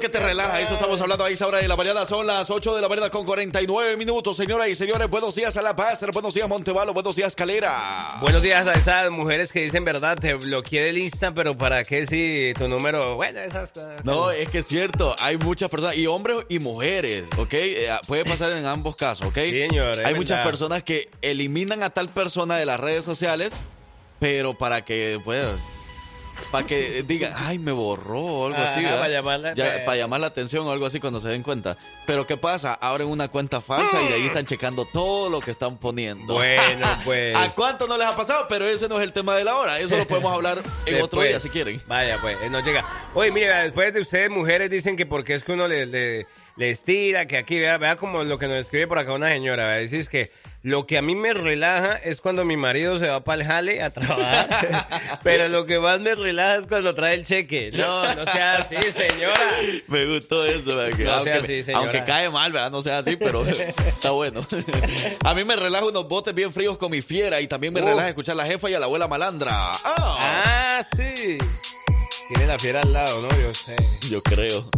que te relaja? Eso estamos hablando a esa hora de la mañana. Son las 8 de la mañana con 49 minutos. Señoras y señores, buenos días a La Paz, buenos días Montevalo, buenos días Calera. Buenos días a esas mujeres que dicen verdad, te bloqueé del Insta, pero ¿para qué si tu número? Bueno, esas. No, es que es cierto, hay muchas personas, y hombres y mujeres, ¿ok? Eh, puede pasar en ambos casos, ¿ok? señor, es Hay muchas verdad. personas que eliminan a tal persona de las redes sociales, pero para que, pues, para que digan, ay, me borró o algo Ajá, así, ¿verdad? para llamarla- Ya, para llamar la atención o algo así cuando se den cuenta. Pero ¿qué pasa? Abren una cuenta falsa y de ahí están checando todo lo que están poniendo. Bueno, pues. ¿A cuánto no les ha pasado? Pero ese no es el tema de la hora. Eso lo podemos hablar en otro día si quieren. Vaya, pues, eh, nos llega. Oye, mira, después de ustedes, mujeres, dicen que porque es que uno le, le, le estira, que aquí, vea, vea como lo que nos escribe por acá una señora, vea, dices que lo que a mí me relaja es cuando mi marido se va para el jale a trabajar, pero lo que más me relaja es cuando trae el cheque. No, no sea así, señora. Me gustó eso, No aunque, sea así, señora. aunque cae mal, ¿verdad? No sea así, pero está bueno. A mí me relaja unos botes bien fríos con mi fiera y también me Uh. relaja escuchar a la jefa y a la abuela malandra. Ah, Ah, sí. Tiene la fiera al lado, ¿no? Yo sé. yo creo.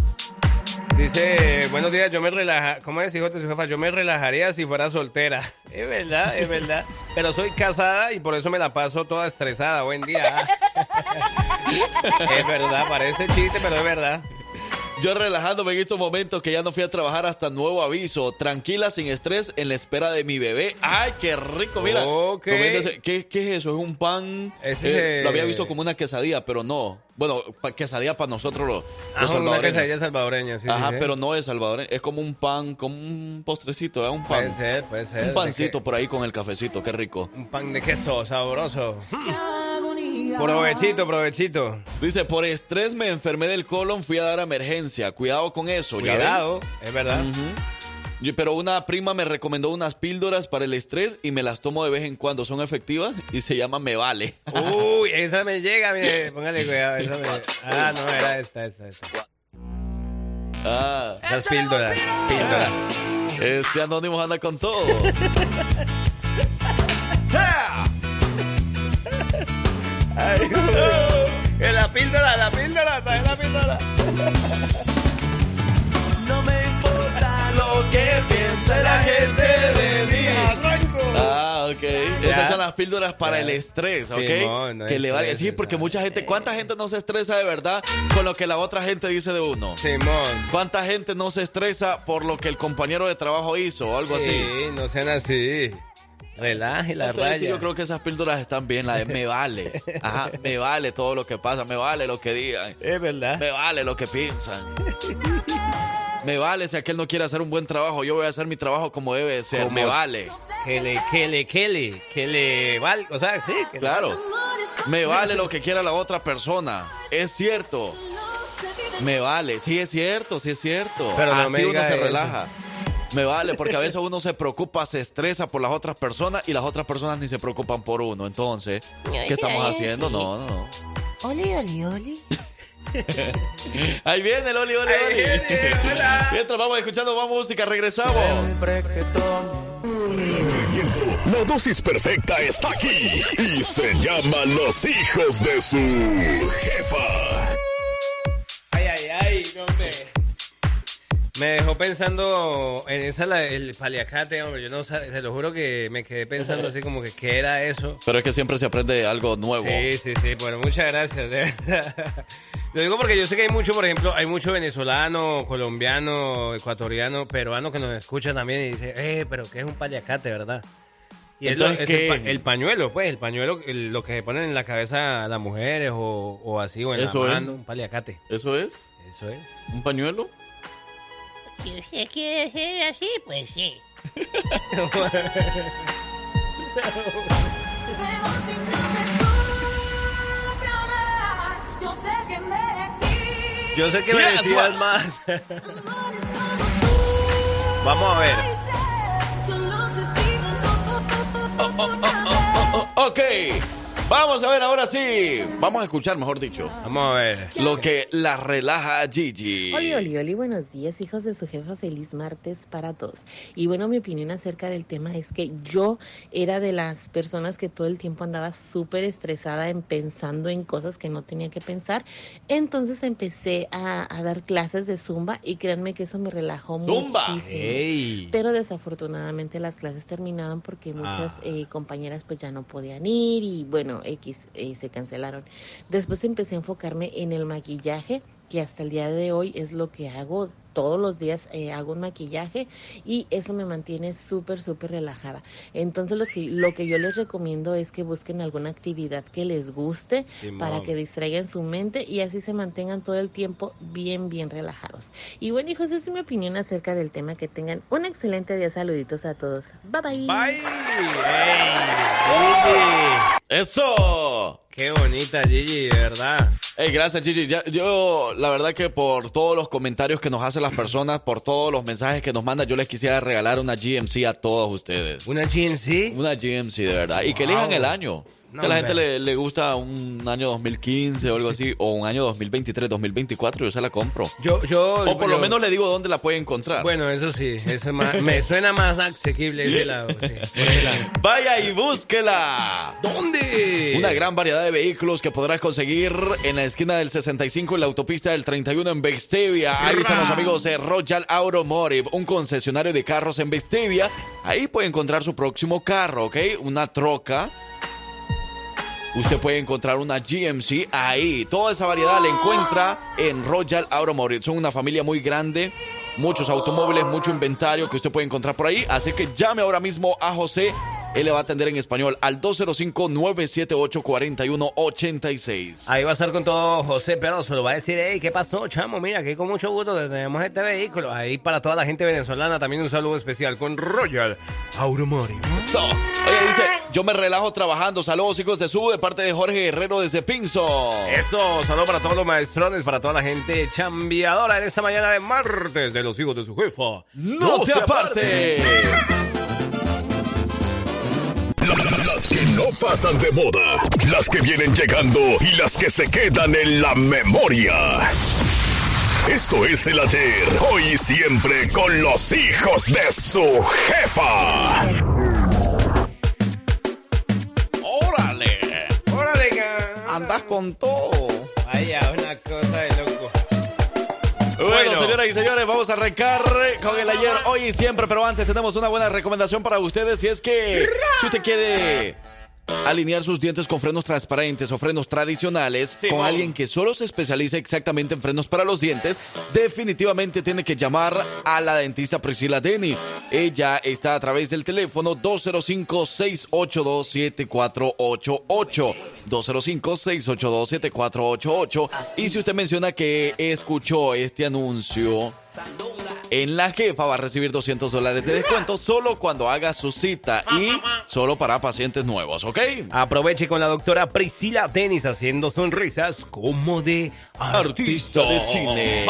Dice, buenos días, yo me relaja, ¿cómo es, hijo de su jefa? Yo me relajaría si fuera soltera. Es verdad, es verdad. Pero soy casada y por eso me la paso toda estresada. Buen día. es verdad, parece chiste, pero es verdad. Yo relajándome en estos momentos que ya no fui a trabajar hasta nuevo aviso. Tranquila, sin estrés, en la espera de mi bebé. ¡Ay, qué rico! Mira, Ok. comiéndose- ¿qué, qué es eso? ¿Es un pan? Ese Eh, Lo había visto como una quesadilla, pero no. Bueno, pa- quesadilla para nosotros los, Ah, los una quesadilla salvadoreña, sí, Ajá, sí, sí. pero no es salvadoreño. Es como un pan, como un postrecito, ¿eh? Un pan. Puede ser, puede ser. Un ¿De pancito por ahí con el cafecito, qué rico. Un pan de queso sabroso. Provechito, provechito. Dice, por estrés me enfermé del colon, fui a dar emergencia. Cuidado con eso, ¿ya? Cuidado, es verdad. Yo- Pero una prima me recomendó unas píldoras para el estrés y me las tomo de vez en cuando. Son efectivas y se llama Me Vale. Uy, esa me llega, mire, póngale cuidado. Esa me... Ah, no, era esta, esta, esta. Ah, Esas píldoras, píldoras. ese anónimo anda con todo. Ay, la píldora, la píldora, trae la píldora. No me importa lo que piense la gente de mí. Ah, ok. Esas son las píldoras para el estrés, ¿ok? Simón, no que le vale. Sí, porque mucha gente, ¿cuánta gente no se estresa de verdad con lo que la otra gente dice de uno? Simón. ¿Cuánta gente no se estresa por lo que el compañero de trabajo hizo o algo así? Sí, no sean así. Relaje la Entonces, sí, raya. yo creo que esas píldoras están bien, la de me vale. Ajá, me vale todo lo que pasa, me vale lo que digan, Es verdad. me vale lo que piensan. Me vale si aquel no quiere hacer un buen trabajo, yo voy a hacer mi trabajo como debe de ser, Como- me vale. Que le, que le, que le, que le vale. O sea, sí. que- Claro. Me vale lo que quiera la otra persona. Es cierto. Me vale. Sí, es cierto, sí es cierto. Pero no Así me uno se eso. Me vale, porque a veces uno se preocupa, se estresa por las otras personas y las otras personas ni se preocupan por uno. Entonces, ¿qué estamos haciendo? No, no, no. Oli, oli, oli. Ahí viene el Oli, Oli, Oli. viene, hola. Mientras vamos escuchando más música, regresamos. La dosis perfecta está aquí y se llama Los hijos de su jefa. Ay, ay, ay, no hombre. Me dejó pensando en esa, la- el paliacate, hombre. Yo no se lo juro que me quedé pensando así como que qué era eso. Pero es que siempre se aprende algo nuevo. Sí, sí, sí. Bueno, muchas gracias. de verdad. Lo digo porque yo sé que hay mucho, por ejemplo, hay mucho venezolano, colombiano, ecuatoriano, peruano que nos escucha también y dice, eh, pero ¿qué es un paliacate, verdad? Y es, lo- es el, ¿qué? pa- el pañuelo, pues, el pañuelo, el- lo que se ponen en la cabeza las mujeres o, o así, o en Eso la es. mano, un paliacate. ¿Eso es? Eso es. ¿Un pañuelo? Si usted quiere ser así, pues sí. Yo sé que Yes, merecías Max. más. Vamos a ver. Ok, vamos a ver ahora sí. Vamos a escuchar, mejor dicho. Vamos a ver. Lo que la relaja a Gigi. Oli, oli, oli, buenos días, hijos de su jefa, feliz martes para todos. Y bueno, mi opinión acerca del tema es que yo era de las personas que todo el tiempo andaba súper estresada en pensando en cosas que no tenía que pensar. Entonces empecé a, a dar clases de zumba y créanme que eso me relajó ¡Zumba! muchísimo. Ey. Pero desafortunadamente las clases terminaron porque muchas Ah. eh, compañeras pues ya no podían ir y bueno, X eh, se cancelaron. Después empecé a enfocarme en el maquillaje, que hasta el día de hoy es lo que hago. Todos los días eh, hago un maquillaje y eso me mantiene súper, súper relajada. Entonces los que, lo que yo les recomiendo es que busquen alguna actividad que les guste para que distraigan su mente y así se mantengan todo el tiempo bien, bien relajados. Y bueno, hijos, esa es mi opinión acerca del tema. Que tengan un excelente día. Saluditos a todos. Bye bye. Bye. ¡Eso! Qué bonita Gigi, de verdad. Hey, gracias, Gigi. Ya- yo, la verdad que por todos los comentarios que nos hacen las personas, por todos los mensajes que nos mandan, yo les quisiera regalar una GMC a todos ustedes. ¿Una GMC? Una GMC, de verdad. Y que elijan el año. No, a la gente le, le gusta un año 2015 o algo así, o un año 2023, 2024, yo se la compro. Yo, yo. O por lo menos le digo dónde la puede encontrar. Bueno, eso sí, eso es más- me suena más asequible ese lado. sí, por ese lado. Vaya y búsquela. ¿Dónde? Una gran variedad de vehículos que podrás conseguir en la esquina del 65 en la autopista del 31 en Vestevia. Ahí están los amigos de Royal Automotive, un concesionario de carros en Vestevia. Ahí puede encontrar su próximo carro, ¿ok? Una troca. Usted puede encontrar una GMC ahí. Toda esa variedad la encuentra en Royal Automotive. Son una familia muy grande. Muchos automóviles, mucho inventario que usted puede encontrar por ahí. Así que llame ahora mismo a José. Él le va a atender en español al 205-978-4186. Ahí va a estar con todo José Peroso. Lo va a decir, hey, ¿qué pasó, chamo? Mira, que con mucho gusto te tenemos este vehículo. Ahí para toda la gente venezolana también un saludo especial con Royal Automotive. So, oye, dice, yo me relajo trabajando. Saludos, hijos de su, de parte de Jorge Guerrero desde Pinzo. Eso, saludo para todos los maestrones, para toda la gente chambeadora en esta mañana de martes de los hijos de su jefa. No, te se aparte. Las que no pasan de moda, las que vienen llegando y las que se quedan en la memoria. Esto es el ayer, hoy y siempre con los hijos de su jefa. ¡Órale! ¡Órale, Andas con todo. Vaya, una cosa. Bueno, Bueno. señoras y señores, vamos a arrancar con el ayer, hoy y siempre, pero antes tenemos una buena recomendación para ustedes y es que si usted quiere alinear sus dientes con frenos transparentes o frenos tradicionales con alguien que solo se especializa exactamente en frenos para los dientes, definitivamente tiene que llamar a la dentista Priscila Denny. Ella está a través del teléfono 205-682-7488. 205-682-7488. Y si usted menciona que escuchó este anuncio en la jefa va a recibir 200 dólares de descuento solo cuando haga su cita y solo para pacientes nuevos, ¿ok? Aproveche con la doctora Priscila Denis haciendo sonrisas como de Artista de cine.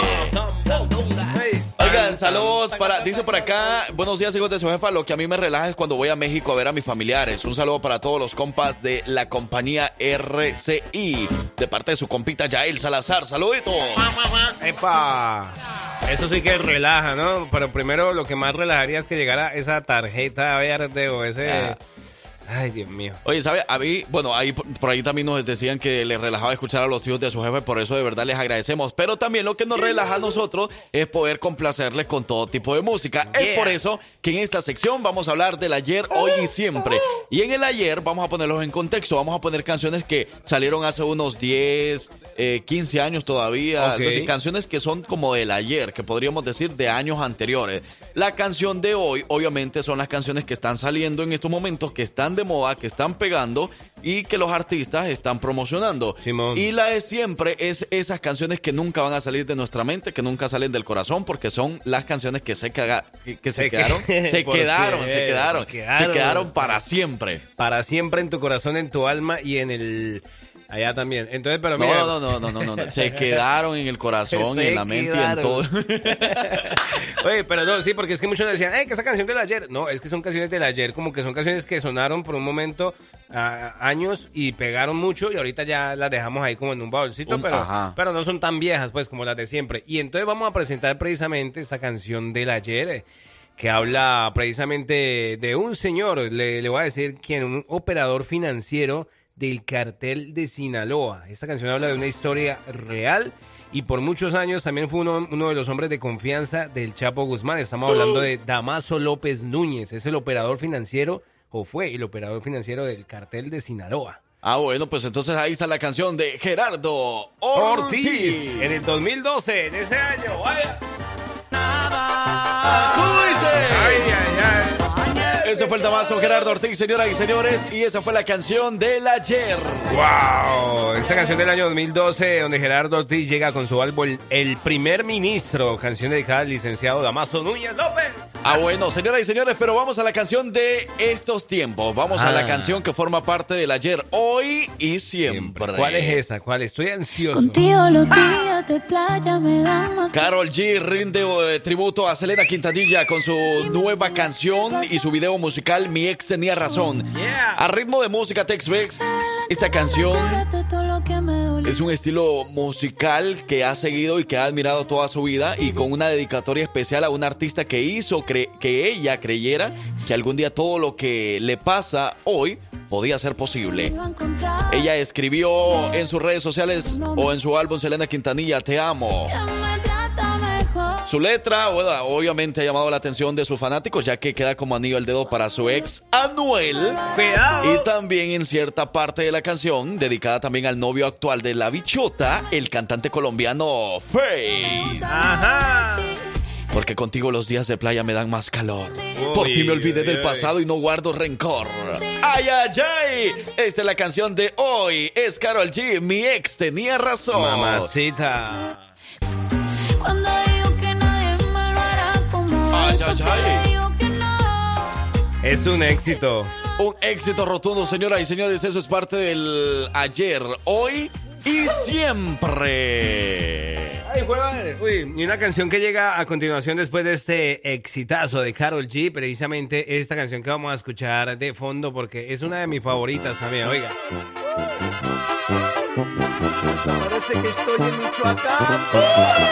Oigan, saludos para, dice por acá, buenos días hijos de su jefa, lo que a mí me relaja es cuando voy a México a ver a mis familiares. Un saludo para todos los compas de la compañía RCI, de parte de su compita Yael Salazar, saluditos. ¡Epa! Eso sí que relaja, ¿no? Pero primero lo que más relajaría es que llegara esa tarjeta verde o ese... Ah. Ay, Dios mío. Oye, ¿sabe? A mí, bueno, ahí por ahí también nos decían que les relajaba escuchar a los hijos de su jefe, por eso de verdad les agradecemos. Pero también lo que nos relaja a nosotros es poder complacerles con todo tipo de música. Es por eso que en esta sección vamos a hablar del ayer, hoy y siempre. Y en el ayer vamos a ponerlos en contexto, vamos a poner canciones que salieron hace unos 10, eh, 15 años todavía. Canciones que son como del ayer, que podríamos decir de años anteriores. La canción de hoy, obviamente, son las canciones que están saliendo en estos momentos, que están de moda, que están pegando y que los artistas están promocionando. Y la de siempre es esas canciones que nunca van a salir de nuestra mente, que nunca salen del corazón, porque son las canciones que se, caga- que, que se Se quedaron, que- se quedaron, se quedaron, se quedaron para siempre. Para siempre en tu corazón, en tu alma y en el... Allá también. Entonces, pero No, mira... no, no, no, no, no, no. Se quedaron en el corazón, y en la mente y en todo. Oye, pero no, sí, porque es que muchos decían, ¡eh, que esa canción del ayer! No, es que son canciones del ayer, como que son canciones que sonaron por un momento, años, y pegaron mucho, y ahorita ya las dejamos ahí como en un baúlcito, Un- pero, ajá. pero no son tan viejas, pues, como las de siempre. Y entonces vamos a presentar precisamente esta canción del ayer, eh, que habla precisamente de un señor, le, le voy a decir quién, un operador financiero del cartel de Sinaloa. Esta canción habla de una historia real y por muchos años también fue uno, uno de los hombres de confianza del Chapo Guzmán. Estamos hablando de Damaso López Núñez, es el operador financiero o fue el operador financiero del cartel de Sinaloa. Ah, bueno, pues entonces ahí está la canción de Gerardo Ortiz. Ortiz, en el 2012, en ese año, vaya. ¡Tú dices! Ay, ay, ay. Ese fue el Damaso Gerardo Ortiz, señoras y señores, y esa fue la canción del ayer. ¡Wow! Esta canción del año 2012, donde Gerardo Ortiz llega con su álbum El Primer Ministro, canción dedicada al licenciado Damaso Núñez López. Ah, bueno, señoras y señores, pero vamos a la canción de estos tiempos. Vamos a Ah. la canción que forma parte del ayer, hoy y siempre. ¿Cuál es esa? ¿Cuál? Estoy ansioso. Contigo los días de playa me dan más. Carol G rinde eh, tributo a Selena Quintanilla con su nueva canción y su video musical Mi ex tenía razón. A ritmo de música Tex-Mex, esta canción es un estilo musical que ha seguido y que ha admirado toda su vida y con una dedicatoria especial a una artista que hizo cre- que ella creyera que algún día todo lo que le pasa hoy podía ser posible. Ella escribió en sus redes sociales o en su álbum Selena Quintanilla, Te amo. Su letra, bueno, obviamente ha llamado la atención de sus fanáticos, ya que queda como anillo al dedo para su ex Anuel. Cuidado. Y también en cierta parte de la canción, dedicada también al novio actual de la bichota, el cantante colombiano Faye. Ajá. Porque contigo los días de playa me dan más calor. Uy, Por ti me olvidé uy, del uy. pasado y no guardo rencor. ¡Ay, ay, ay! Esta es la canción de hoy. Es Carol G. Mi ex tenía razón. Mamacita. Cuando Es un éxito. Un éxito rotundo, señoras y señores. Eso es parte del ayer, hoy y siempre. Ay. Uy, y una canción que llega a continuación después de este exitazo de Carol G, precisamente esta canción que vamos a escuchar de fondo porque es una de mis favoritas también, oiga. Parece que estoy en Michoacán.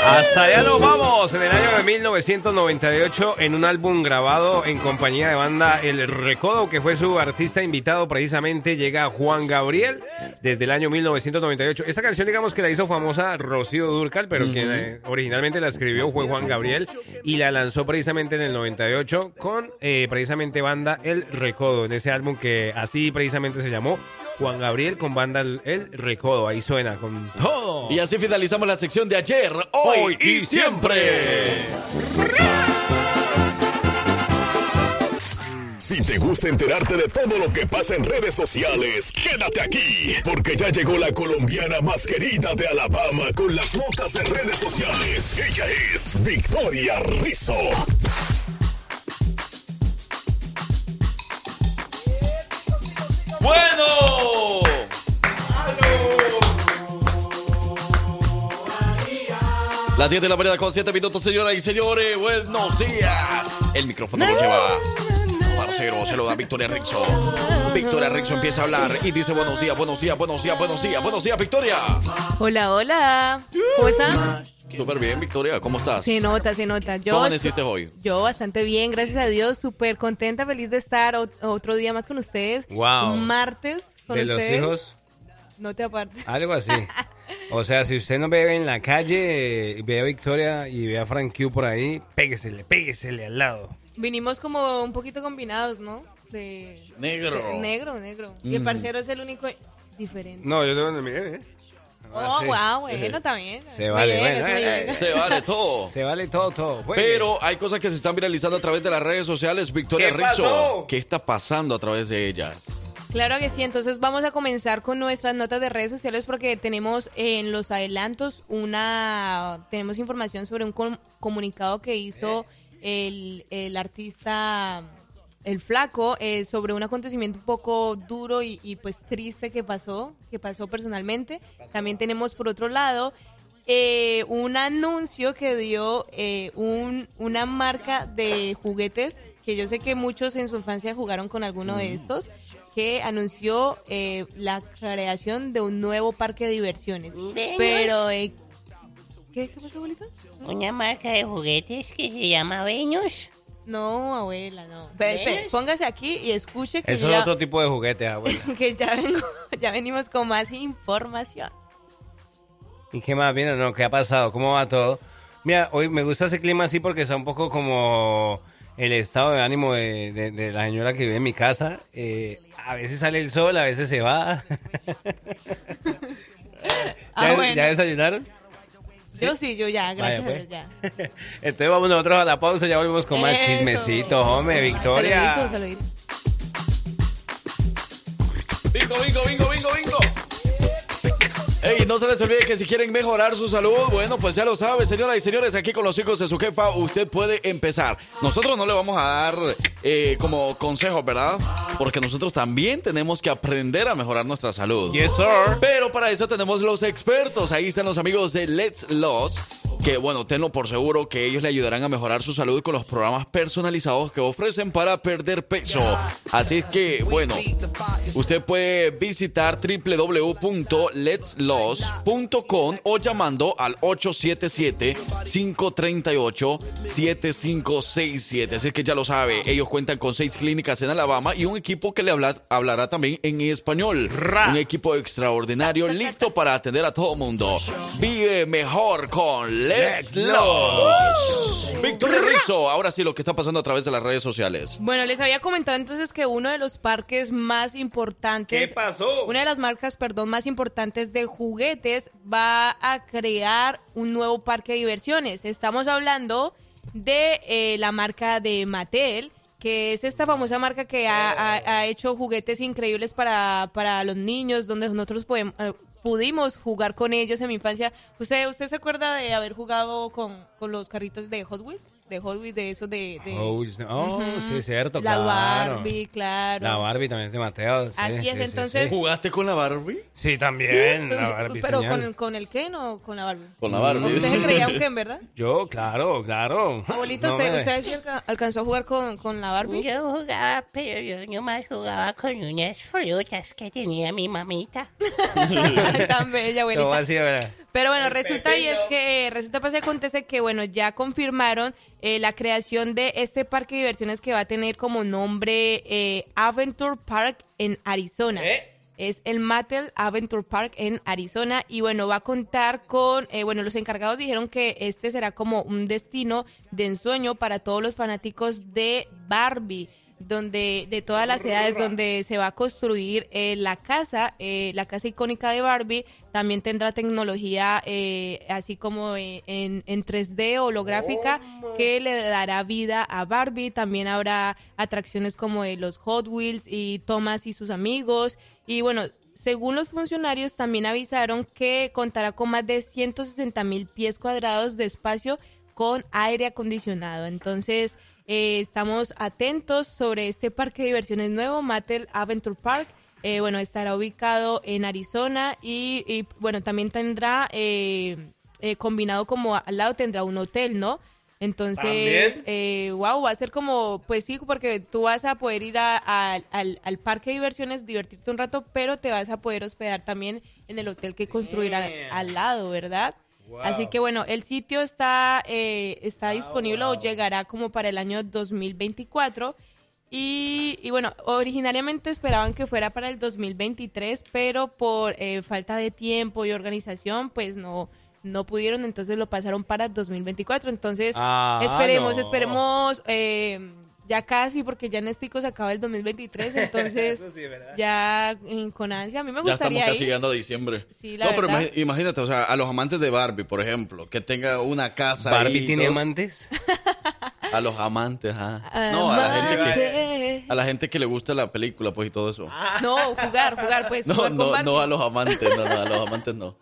Hasta allá nos vamos, en el año de 1998, en un álbum grabado en compañía de banda El Recodo, que fue su artista invitado precisamente, llega Juan Gabriel desde el año 1998. Esta canción digamos que la hizo famosa Rocío Durcal, pero quien eh, originalmente la escribió fue Juan Gabriel y la lanzó precisamente en el 98 con eh, precisamente banda El Recodo, en ese álbum que así precisamente se llamó. Juan Gabriel con banda El El Recodo, ahí suena con todo. Y así finalizamos la sección de ayer, hoy, y siempre. Si te gusta enterarte de todo lo que pasa en redes sociales, quédate aquí, porque ya llegó la colombiana más querida de Alabama con las notas de redes sociales. Ella es Victoria Rizzo. Bueno. Las 10 de la mañana con 7 minutos, señoras y señores. Buenos días. El micrófono lo lleva. Parcero, se lo da Victoria Rixo. Victoria Rixo empieza a hablar y dice buenos días, buenos días, buenos días, buenos días, buenos días, Victoria. Hola, hola. ¿Cómo están? Súper bien, Victoria, ¿cómo estás? Se nota, se nota. Yo, ¿Cómo amaneciste hoy? Yo bastante bien, gracias a Dios, súper contenta, feliz de estar ot- otro día más con ustedes. Wow. Martes con de los ustedes. hijos, No te apartes. algo así. O sea, si usted nos ve en la calle, ve a Victoria y ve a Frank Q por ahí, péguesele, péguesele al lado. Vinimos como un poquito combinados, ¿no? De Negro. de- negro, negro. Y el Mm. parcero es el único diferente. No, yo tengo mire, ¿eh? Oh, sí. wow, bueno, también. Se vale, bien, bueno, eh, bien. Se vale todo. Se vale todo, todo. Bueno. Pero hay cosas que se están viralizando a través de las redes sociales. Victoria ¿Qué Rizzo, pasó? ¿qué está pasando a través de ellas? Claro que sí, entonces vamos a comenzar con nuestras notas de redes sociales porque tenemos en los adelantos una tenemos información sobre un com- comunicado que hizo el, el artista el flaco eh, sobre un acontecimiento un poco duro y, y, pues triste que pasó, que pasó personalmente. También tenemos por otro lado eh, un anuncio que dio eh, un, una marca de juguetes que yo sé que muchos en su infancia jugaron con alguno de estos, que anunció eh, la creación de un nuevo parque de diversiones. Pero, eh, ¿qué, ¿qué pasó, abuelita? Una marca de juguetes que se llama Venus. No, abuela, no. Pero, póngase aquí y escuche que, Eso es otro tipo de juguete, abuela. que ya, vengo, ya venimos con más información. ¿Y qué más viene? No, ¿qué ha pasado? ¿Cómo va todo? Mira, hoy me gusta ese clima así porque está un poco como el estado de ánimo de, de- de la señora que vive en mi casa. Eh, a veces sale el sol, a veces se va. Ah, ¿Ya, bueno. ya desayunaron? Yo sí, yo ya, gracias Vaya, a Dios, pues. ya. Entonces vamos nosotros a la pausa, ya volvemos con más Eso. chismecitos, hombre, Victoria. Saludito, saludito. Bingo, bingo, bingo, bingo, bingo. Ey, no se les olvide que si quieren mejorar su salud, bueno, pues ya lo sabe, señoras y señores, aquí con los hijos de su jefa, usted puede empezar. Nosotros no le vamos a dar eh, como consejos, ¿verdad? Porque nosotros también tenemos que aprender a mejorar nuestra salud. Yes, sir. Pero para eso tenemos los expertos. Ahí están los amigos de Let's Loss. Que bueno, tenlo por seguro que ellos le ayudarán a mejorar su salud con los programas personalizados que ofrecen para perder peso. Así que bueno, usted puede visitar www.letsloss.com o llamando al 877-538-7567. Así que ya lo sabe, ellos cuentan con seis clínicas en Alabama y un equipo que le habla- hablará también en español. Un equipo extraordinario listo para atender a todo mundo. Vive mejor con Let's Loss. Victoria Rizzo, ahora sí lo que está pasando a través de las redes sociales. Bueno, les había comentado entonces que uno de los parques más importantes. ¿Qué pasó? Una de las marcas, perdón, más importantes de juguetes va a crear un nuevo parque de diversiones. Estamos hablando de eh, la marca de Mattel, que es esta famosa marca que ha, ha- ha hecho juguetes increíbles para, para los niños, donde nosotros podemos, eh, pudimos jugar con ellos en mi infancia. ¿Usted, usted se acuerda de haber jugado con, con los carritos de Hot Wheels? De Hot Wheels, de esos de... de- Oh, oh, Ujú. sí, cierto, La claro. Barbie, claro. La Barbie también es de Mateo. sí, Así es, sí, entonces- sí. ¿Jugaste con la Barbie? Sí, también, la Barbie, Pero con, con el Ken o con la Barbie. Con la Barbie. Usted se creía un Ken, ¿verdad? Yo, claro, claro. Abuelito, No ¿usted, me- alcanzó a jugar con, con la Barbie? Yo jugaba, pero yo nomás jugaba con unas frutas que tenía mi mamita. Tan bella, ¿Cómo abuelita. así, verdad? Pero bueno, resulta y es que resulta pasa y acontece que bueno, ya confirmaron eh, la creación de este parque de diversiones que va a tener como nombre eh, Adventure Park en Arizona. Es el Mattel Adventure Park en Arizona y bueno, va a contar con, eh, bueno, los encargados dijeron que este será como un destino de ensueño para todos los fanáticos de Barbie donde de todas las edades donde se va a construir eh, la casa, eh, la casa icónica de Barbie, también tendrá tecnología eh, así como eh, en, en 3D holográfica que le dará vida a Barbie. También habrá atracciones como de los Hot Wheels y Thomas y sus amigos. Y bueno, según los funcionarios también avisaron que contará con más de 160 mil pies cuadrados de espacio con aire acondicionado. Entonces, eh, estamos atentos sobre este parque de diversiones nuevo, Mattel Adventure Park. Eh, bueno, estará ubicado en Arizona y, y, bueno, también tendrá eh, eh, combinado como al lado tendrá un hotel, ¿no? Entonces, ¿También? eh, wow, va a ser como, pues sí, porque tú vas a poder ir a- a- al, al parque de diversiones, divertirte un rato, pero te vas a poder hospedar también en el hotel que construirá al lado, ¿verdad? Wow. Así que bueno, el sitio está, eh, está disponible o llegará como para el año 2024. Y, y bueno, originariamente esperaban que fuera para el 2023, pero por eh, falta de tiempo y organización, pues no, no pudieron, entonces lo pasaron para 2024. Entonces, Ah, esperemos, no. esperemos, eh, ya casi, porque ya en Estico se acaba el 2023, entonces sí, ya mm, con ansia. A mí me Ya estamos gustaría casi ir. llegando a diciembre. Sí, la no, pero verdad. imagi- imagínate, o sea, a los amantes de Barbie, por ejemplo, que tenga una casa ¿Barbie ahí tiene todo. amantes? A los amantes, ajá. No, a la gente que... A la gente que le gusta la película, pues, y todo eso. No, jugar, jugar, pues. No, jugar con no, no a los amantes, no, no, a los amantes no.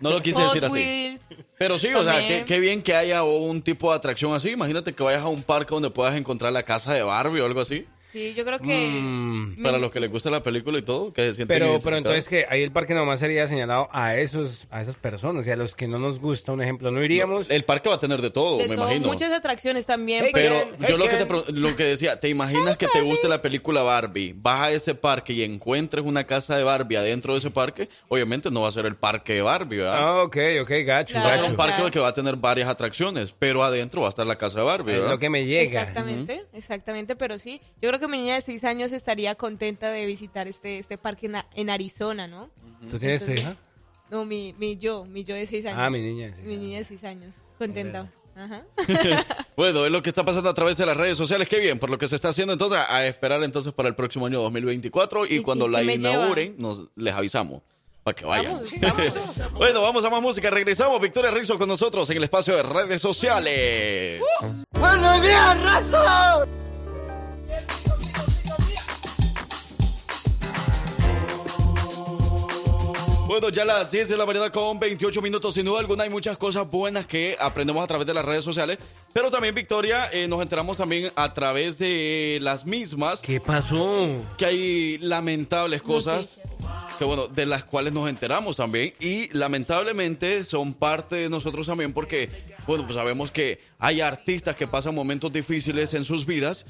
No lo quise Hot decir así. Wheels. Pero sí, o sea, qué, qué bien que haya un tipo de atracción así. Imagínate que vayas a un parque donde puedas encontrar la casa de Barbie o algo así. Sí, yo creo que... Mm. Para los que les gusta la película y todo, que se sienten Pero, pero entonces que ahí el parque nomás sería señalado a esos, a esas personas y a los que no nos gusta, un ejemplo, no iríamos. El parque va a tener de todo, de me todo, imagino. muchas atracciones también. Pero yo lo que, te, pro- lo que decía, ¿te imaginas que te guste la película Barbie? Vas a ese parque y encuentres una casa de Barbie adentro de ese parque, obviamente no va a ser el parque de Barbie, ¿verdad? Ah, ok, ok, gacho, va a ser un parque que va a tener varias atracciones, pero adentro va a estar la casa de Barbie, Es ¿verdad? lo que me llega. Exactamente, exactamente, pero sí, yo creo que mi niña de 6 años estaría contenta de visitar este, este parque en, en Arizona, ¿no? ¿Tú tienes tu Entonces- hija? No, mi, mi yo, mi yo de 6 años. Ah, mi niña de seis Mi niña de 6 años, contenta. Ajá. Bueno, es lo que está pasando a través de las redes sociales. Qué bien, por lo que se está haciendo entonces, a esperar entonces para el próximo año 2024 y, ¿Y- cuando y la inauguren, nos les avisamos. Para que vayan. bueno, vamos a más música. Regresamos. Victoria Rizzo con nosotros en el espacio de redes sociales. ¡Buenos días, raza! Bueno, ya las 10 de la mañana con 28 minutos. Sin duda alguna hay muchas cosas buenas que aprendemos a través de las redes sociales. Pero también, Victoria, eh, nos enteramos también a través de las mismas. ¿Qué pasó? Que hay lamentables cosas. Que bueno, de las cuales nos enteramos también. Y lamentablemente son parte de nosotros también porque, bueno, pues sabemos que hay artistas que pasan momentos difíciles en sus vidas.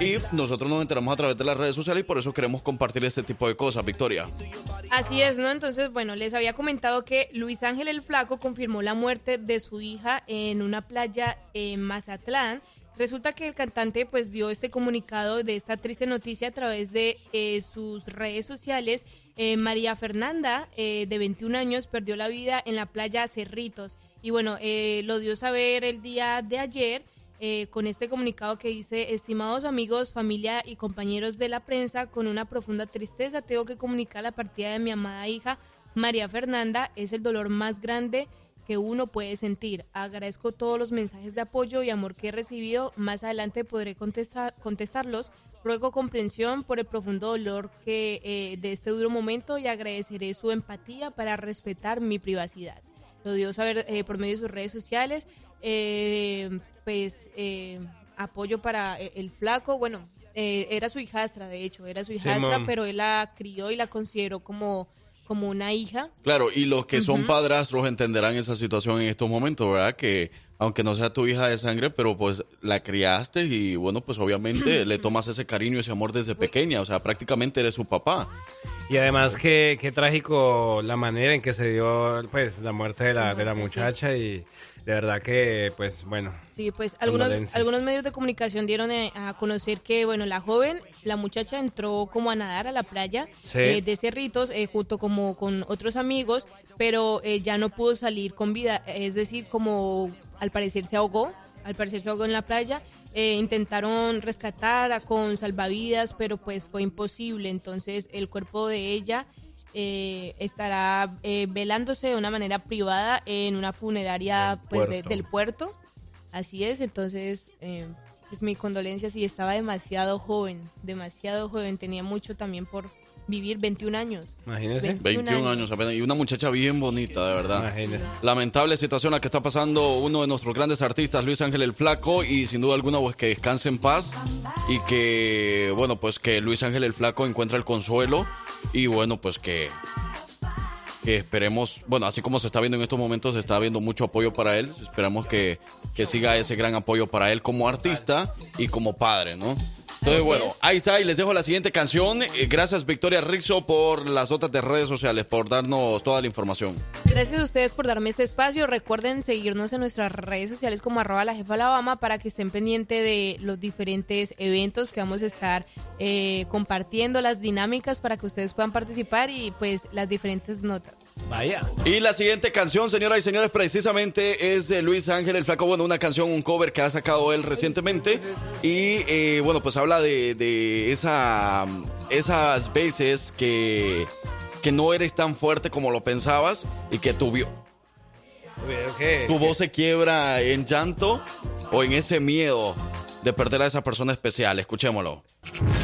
Y nosotros nos enteramos a través de las redes sociales y por eso queremos compartir este tipo de cosas, Victoria. Así es, ¿no? Entonces, bueno, les había comentado que Luis Ángel el Flaco confirmó la muerte de su hija en una playa en Mazatlán. Resulta que el cantante pues dio este comunicado de esta triste noticia a través de eh, sus redes sociales. Eh, María Fernanda, eh, de 21 años, perdió la vida en la playa Cerritos. Y bueno, eh, lo dio saber el día de ayer eh, con este comunicado que dice, estimados amigos, familia y compañeros de la prensa, con una profunda tristeza tengo que comunicar la partida de mi amada hija María Fernanda. Es el dolor más grande que uno puede sentir. Agradezco todos los mensajes de apoyo y amor que he recibido. Más adelante podré contestar, contestarlos. Ruego comprensión por el profundo dolor que eh, de este duro momento y agradeceré su empatía para respetar mi privacidad. Lo dio saber eh, por medio de sus redes sociales. Eh, pues eh, apoyo para eh, el flaco. Bueno, eh, era su hijastra, de hecho, era su hijastra, pero él la crió y la consideró como, como una hija. Claro, y los que son padrastros entenderán esa situación en estos momentos, ¿verdad? Que aunque no sea tu hija de sangre, pero pues la criaste y bueno, pues obviamente le tomas ese cariño, ese amor desde pequeña, o sea, prácticamente eres su papá. Y además, qué, qué trágico la manera en que se dio pues la muerte de la, de la muchacha y de verdad que, pues bueno. Sí, pues algunos, algunos medios de comunicación dieron eh, a conocer que, bueno, la joven, la muchacha entró como a nadar a la playa Sí. eh, de Cerritos eh, junto como con otros amigos, pero eh, ya no pudo salir con vida, es decir, como al parecer se ahogó, al parecer se ahogó en la playa. Eh, intentaron rescatar a- con salvavidas, pero pues fue imposible. Entonces el cuerpo de ella eh, estará eh, velándose de una manera privada en una funeraria pues, de- puerto. del puerto. Así es, entonces, eh, pues mi condolencia, sí, estaba demasiado joven, demasiado joven, tenía mucho también por vivir 21 años. Imagínese. 21 años apenas. Y una muchacha bien bonita, de verdad. Imagínese. Lamentable situación la que está pasando uno de nuestros grandes artistas, Luis Ángel el Flaco, y sin duda alguna, pues que descanse en paz y que, bueno, pues que Luis Ángel el Flaco encuentre el consuelo y bueno, pues que, que esperemos, bueno, así como se está viendo en estos momentos, se está viendo mucho apoyo para él, esperamos que, que siga ese gran apoyo para él como artista y como padre, ¿no? Entonces, bueno, ahí está, y les dejo la siguiente canción. Eh, Gracias, Victoria Rizzo, por las notas de redes sociales, por darnos toda la información. Gracias a ustedes por darme este espacio. Recuerden seguirnos en nuestras redes sociales como arroba la jefa Alabama para que estén pendientes de los diferentes eventos que vamos a estar eh, compartiendo, las dinámicas para que ustedes puedan participar y pues las diferentes notas. Vaya. Y la siguiente canción, señoras y señores, precisamente es de Luis Ángel el Flaco. Bueno, una canción, un cover que ha sacado él recientemente. Y eh, bueno, pues habla de, de esa, esas veces que, que no eres tan fuerte como lo pensabas y que tu, ¿Qué? tu voz se quiebra en llanto o en ese miedo de perder a esa persona especial. Escuchémoslo.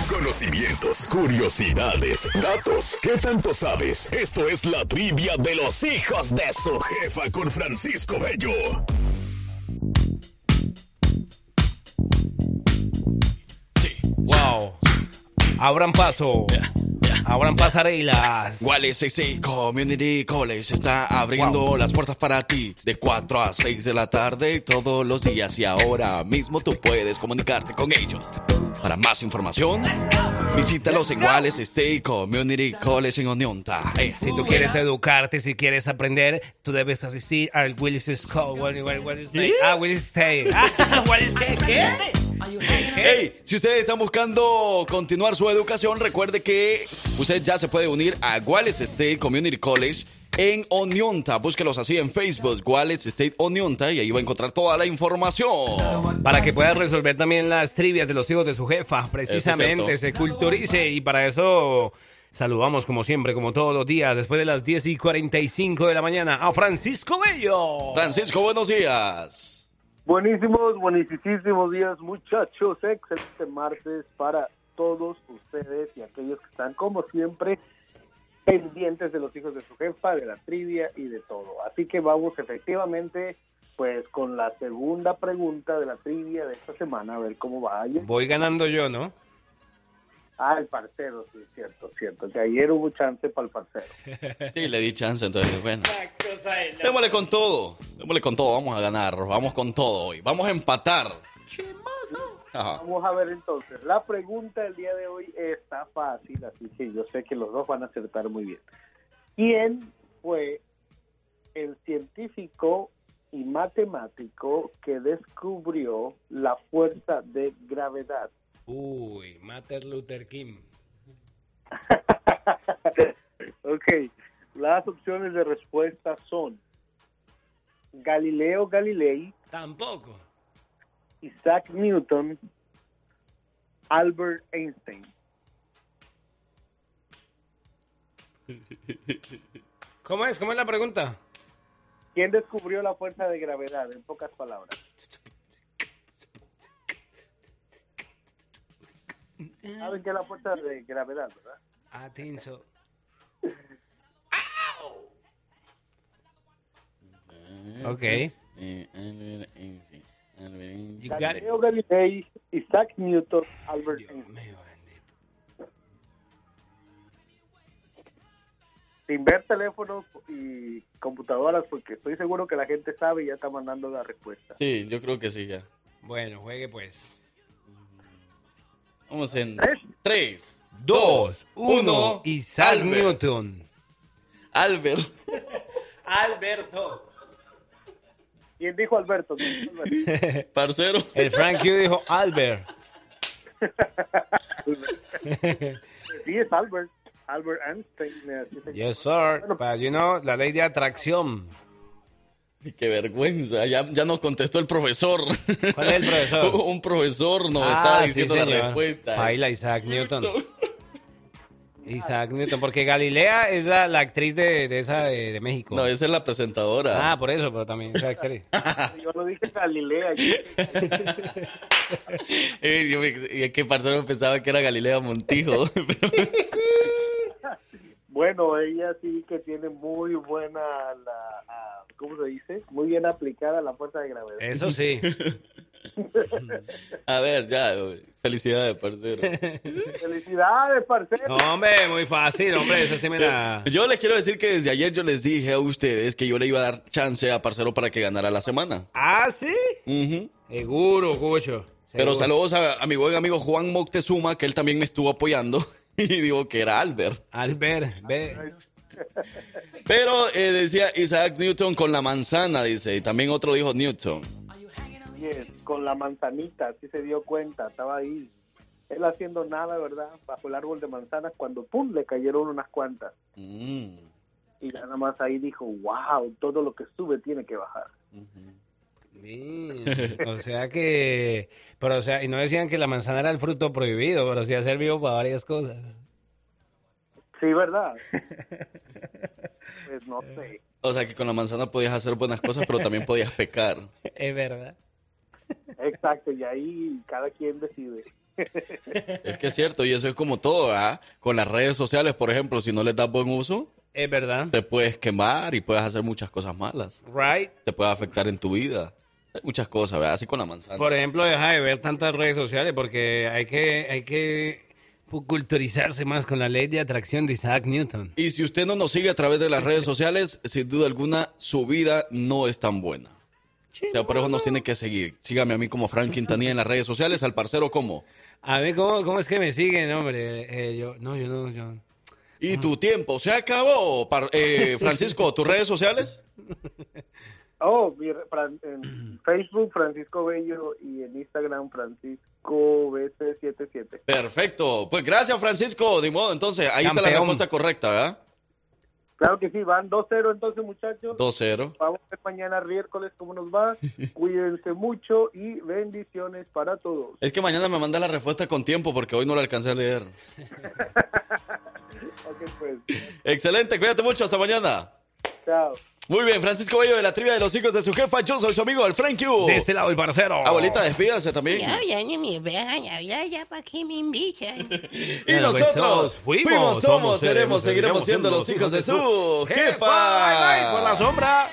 Conocimientos, curiosidades, datos. ¿Qué tanto sabes? Esto es la trivia de los hijos de su jefa con Francisco Bello. Wow. Abran paso. Abran pasarelas. Wales CC Community College está abriendo las puertas para ti de 4 a 6 de la tarde todos los días y ahora mismo tú puedes comunicarte con ellos. Para más información, visítalos en Wales State Community College en Oneonta. Eh, Si tú quieres educarte, si quieres aprender, tú debes asistir al Willis School. What- what- what is that? Ah, Willis State. Ah, Willis State. ¿Qué? Hey, si ustedes están buscando continuar su educación, recuerde que usted ya se puede unir a Wales State Community College en Oneonta. Búsquelos así en Facebook, Wales State Oneonta, y ahí va a encontrar toda la información. Para que pueda resolver también las trivias de los hijos de su jefa, precisamente, se culturice y para eso saludamos como siempre, como todos los días, después de las 10 y 45 de la mañana, a Francisco Bello. Francisco, buenos días. Buenísimos, buenísimos días, muchachos. Excelente martes para todos ustedes y aquellos que están, como siempre, pendientes de los hijos de su jefa, de la trivia y de todo. Así que vamos efectivamente, pues, con la segunda pregunta de la trivia de esta semana, a ver cómo va. Voy ganando yo, ¿no? Ah, el parcero, sí, cierto, cierto. Que ayer hubo chance para el parcero. Sí, le di chance, entonces, bueno. Démosle con todo, démosle con todo, vamos a ganar, vamos con todo hoy, vamos a empatar. Ajá. Vamos a ver entonces. La pregunta del día de hoy está fácil, así que yo sé que los dos van a acertar muy bien. ¿Quién fue el científico y matemático que descubrió la fuerza de gravedad? Uy, Martin Luther King. ok, las opciones de respuesta son Galileo Galilei, Tampoco. Isaac Newton, Albert Einstein. ¿Cómo es? ¿Cómo es la pregunta? ¿Quién descubrió la fuerza de gravedad? En pocas palabras. ¿Saben qué es la fuerza de gravedad, verdad? I think so. Ok. You got it. Galileo Galilei, Isaac Newton, Albert Einstein. Sin ver teléfonos y computadoras, porque estoy seguro que la gente sabe y ya está mandando la respuesta. Sí, yo creo que sí, ya. Bueno, juegue pues. Vamos en ¿Tres? 3, Dos, 2, uno, 1. Isaac Newton. Albert. Alberto. ¿Quién dijo Alberto? ¿Quién dijo Alberto? Parcero. El Frank Q dijo Albert. sí, es Albert. Albert Einstein. Yes, sir. But you know, la ley de atracción. Qué vergüenza, ya, ya nos contestó el profesor. ¿Cuál es el profesor? Un profesor nos Ah, estaba sí, diciendo la respuesta. Baila Isaac Newton. Isaac Newton, porque Galilea es la, la actriz de, de esa de, de México. No, esa es la presentadora. Ah, por eso, pero también es actriz. Yo lo dije Galilea. yo- Eh, yo me- y es que parcero pensaba que era Galilea Montijo. Bueno, ella sí que tiene muy buena, la, ¿cómo se dice? Muy bien aplicada la fuerza de gravedad. Eso sí. A ver, ya, felicidades, parcero. Felicidades, parcero. No, hombre, muy fácil, hombre, eso sí me la... Yo les quiero decir que desde ayer yo les dije a ustedes que yo le iba a dar chance a Parcero para que ganara la semana. ¿Ah, sí? Ujú. Seguro, Cucho. Pero saludos a, a mi buen amigo Juan Moctezuma, que él también me estuvo apoyando. Y digo que era Albert. Albert, ve. Pero eh, decía Isaac Newton con la manzana, dice. Y también otro dijo Newton. Con la manzanita, sí se dio cuenta, estaba ahí. Él haciendo nada, ¿verdad? Bajo el árbol de manzanas, cuando pum, le cayeron unas cuantas. Mm. Y nada más ahí dijo, wow, todo lo que sube tiene que bajar. Sí, O sea que... Pero, o sea, y no decían que la manzana era el fruto prohibido, pero sí ha servido para varias cosas. Sí, ¿verdad? pues no sé. O sea que con la manzana podías hacer buenas cosas, pero también podías pecar. Es verdad. Exacto, y ahí cada quien decide. Es que es cierto, y eso es como todo, ¿ah? Con las redes sociales, por ejemplo, si no les das buen uso, Es verdad. te puedes quemar y puedes hacer muchas cosas malas. Right. Te puede afectar en tu vida. Hay muchas cosas, ¿verdad? Así con la manzana. Por ejemplo, deja de ver tantas redes sociales porque hay que, hay que culturizarse más con la ley de atracción de Isaac Newton. Y si usted no nos sigue a través de las redes sociales, sin duda alguna, su vida no es tan buena. O sea, por eso nos tiene que seguir. Sígame a mí como Frank Quintanilla en las redes sociales, al parcero como. A ver, ¿cómo, cómo es que me siguen, hombre? Eh, yo, no, yo no, yo... Y tu tiempo se acabó, par- eh, Francisco, tus redes sociales. Oh, mi re- Fran- en Facebook Francisco Bello y en Instagram Francisco BC77. Perfecto. Pues gracias, Francisco. De modo, entonces, ahí está la respuesta correcta, ¿verdad? Claro que sí, van 2-0 entonces muchachos. 2-0. Vamos a ver mañana miércoles cómo nos va. Cuídense mucho y bendiciones para todos. Es que mañana me manda la respuesta con tiempo porque hoy no la alcancé a leer. Ok, pues. Excelente, cuídate mucho, hasta mañana. Chao. Muy bien, Francisco Bello de la trivia de los hijos de su jefa. Yo soy su amigo, el Frank Q. De este lado el parcero. Abuelita, despídase también. Ya, ya ni me vean, ya, ya, ya, ¿para qué me invitan? Y pues, nosotros fuimos, fuimos, somos, somos, seremos, seguiremos siendo los hijos de su jefa. Bye, bye, por la sombra.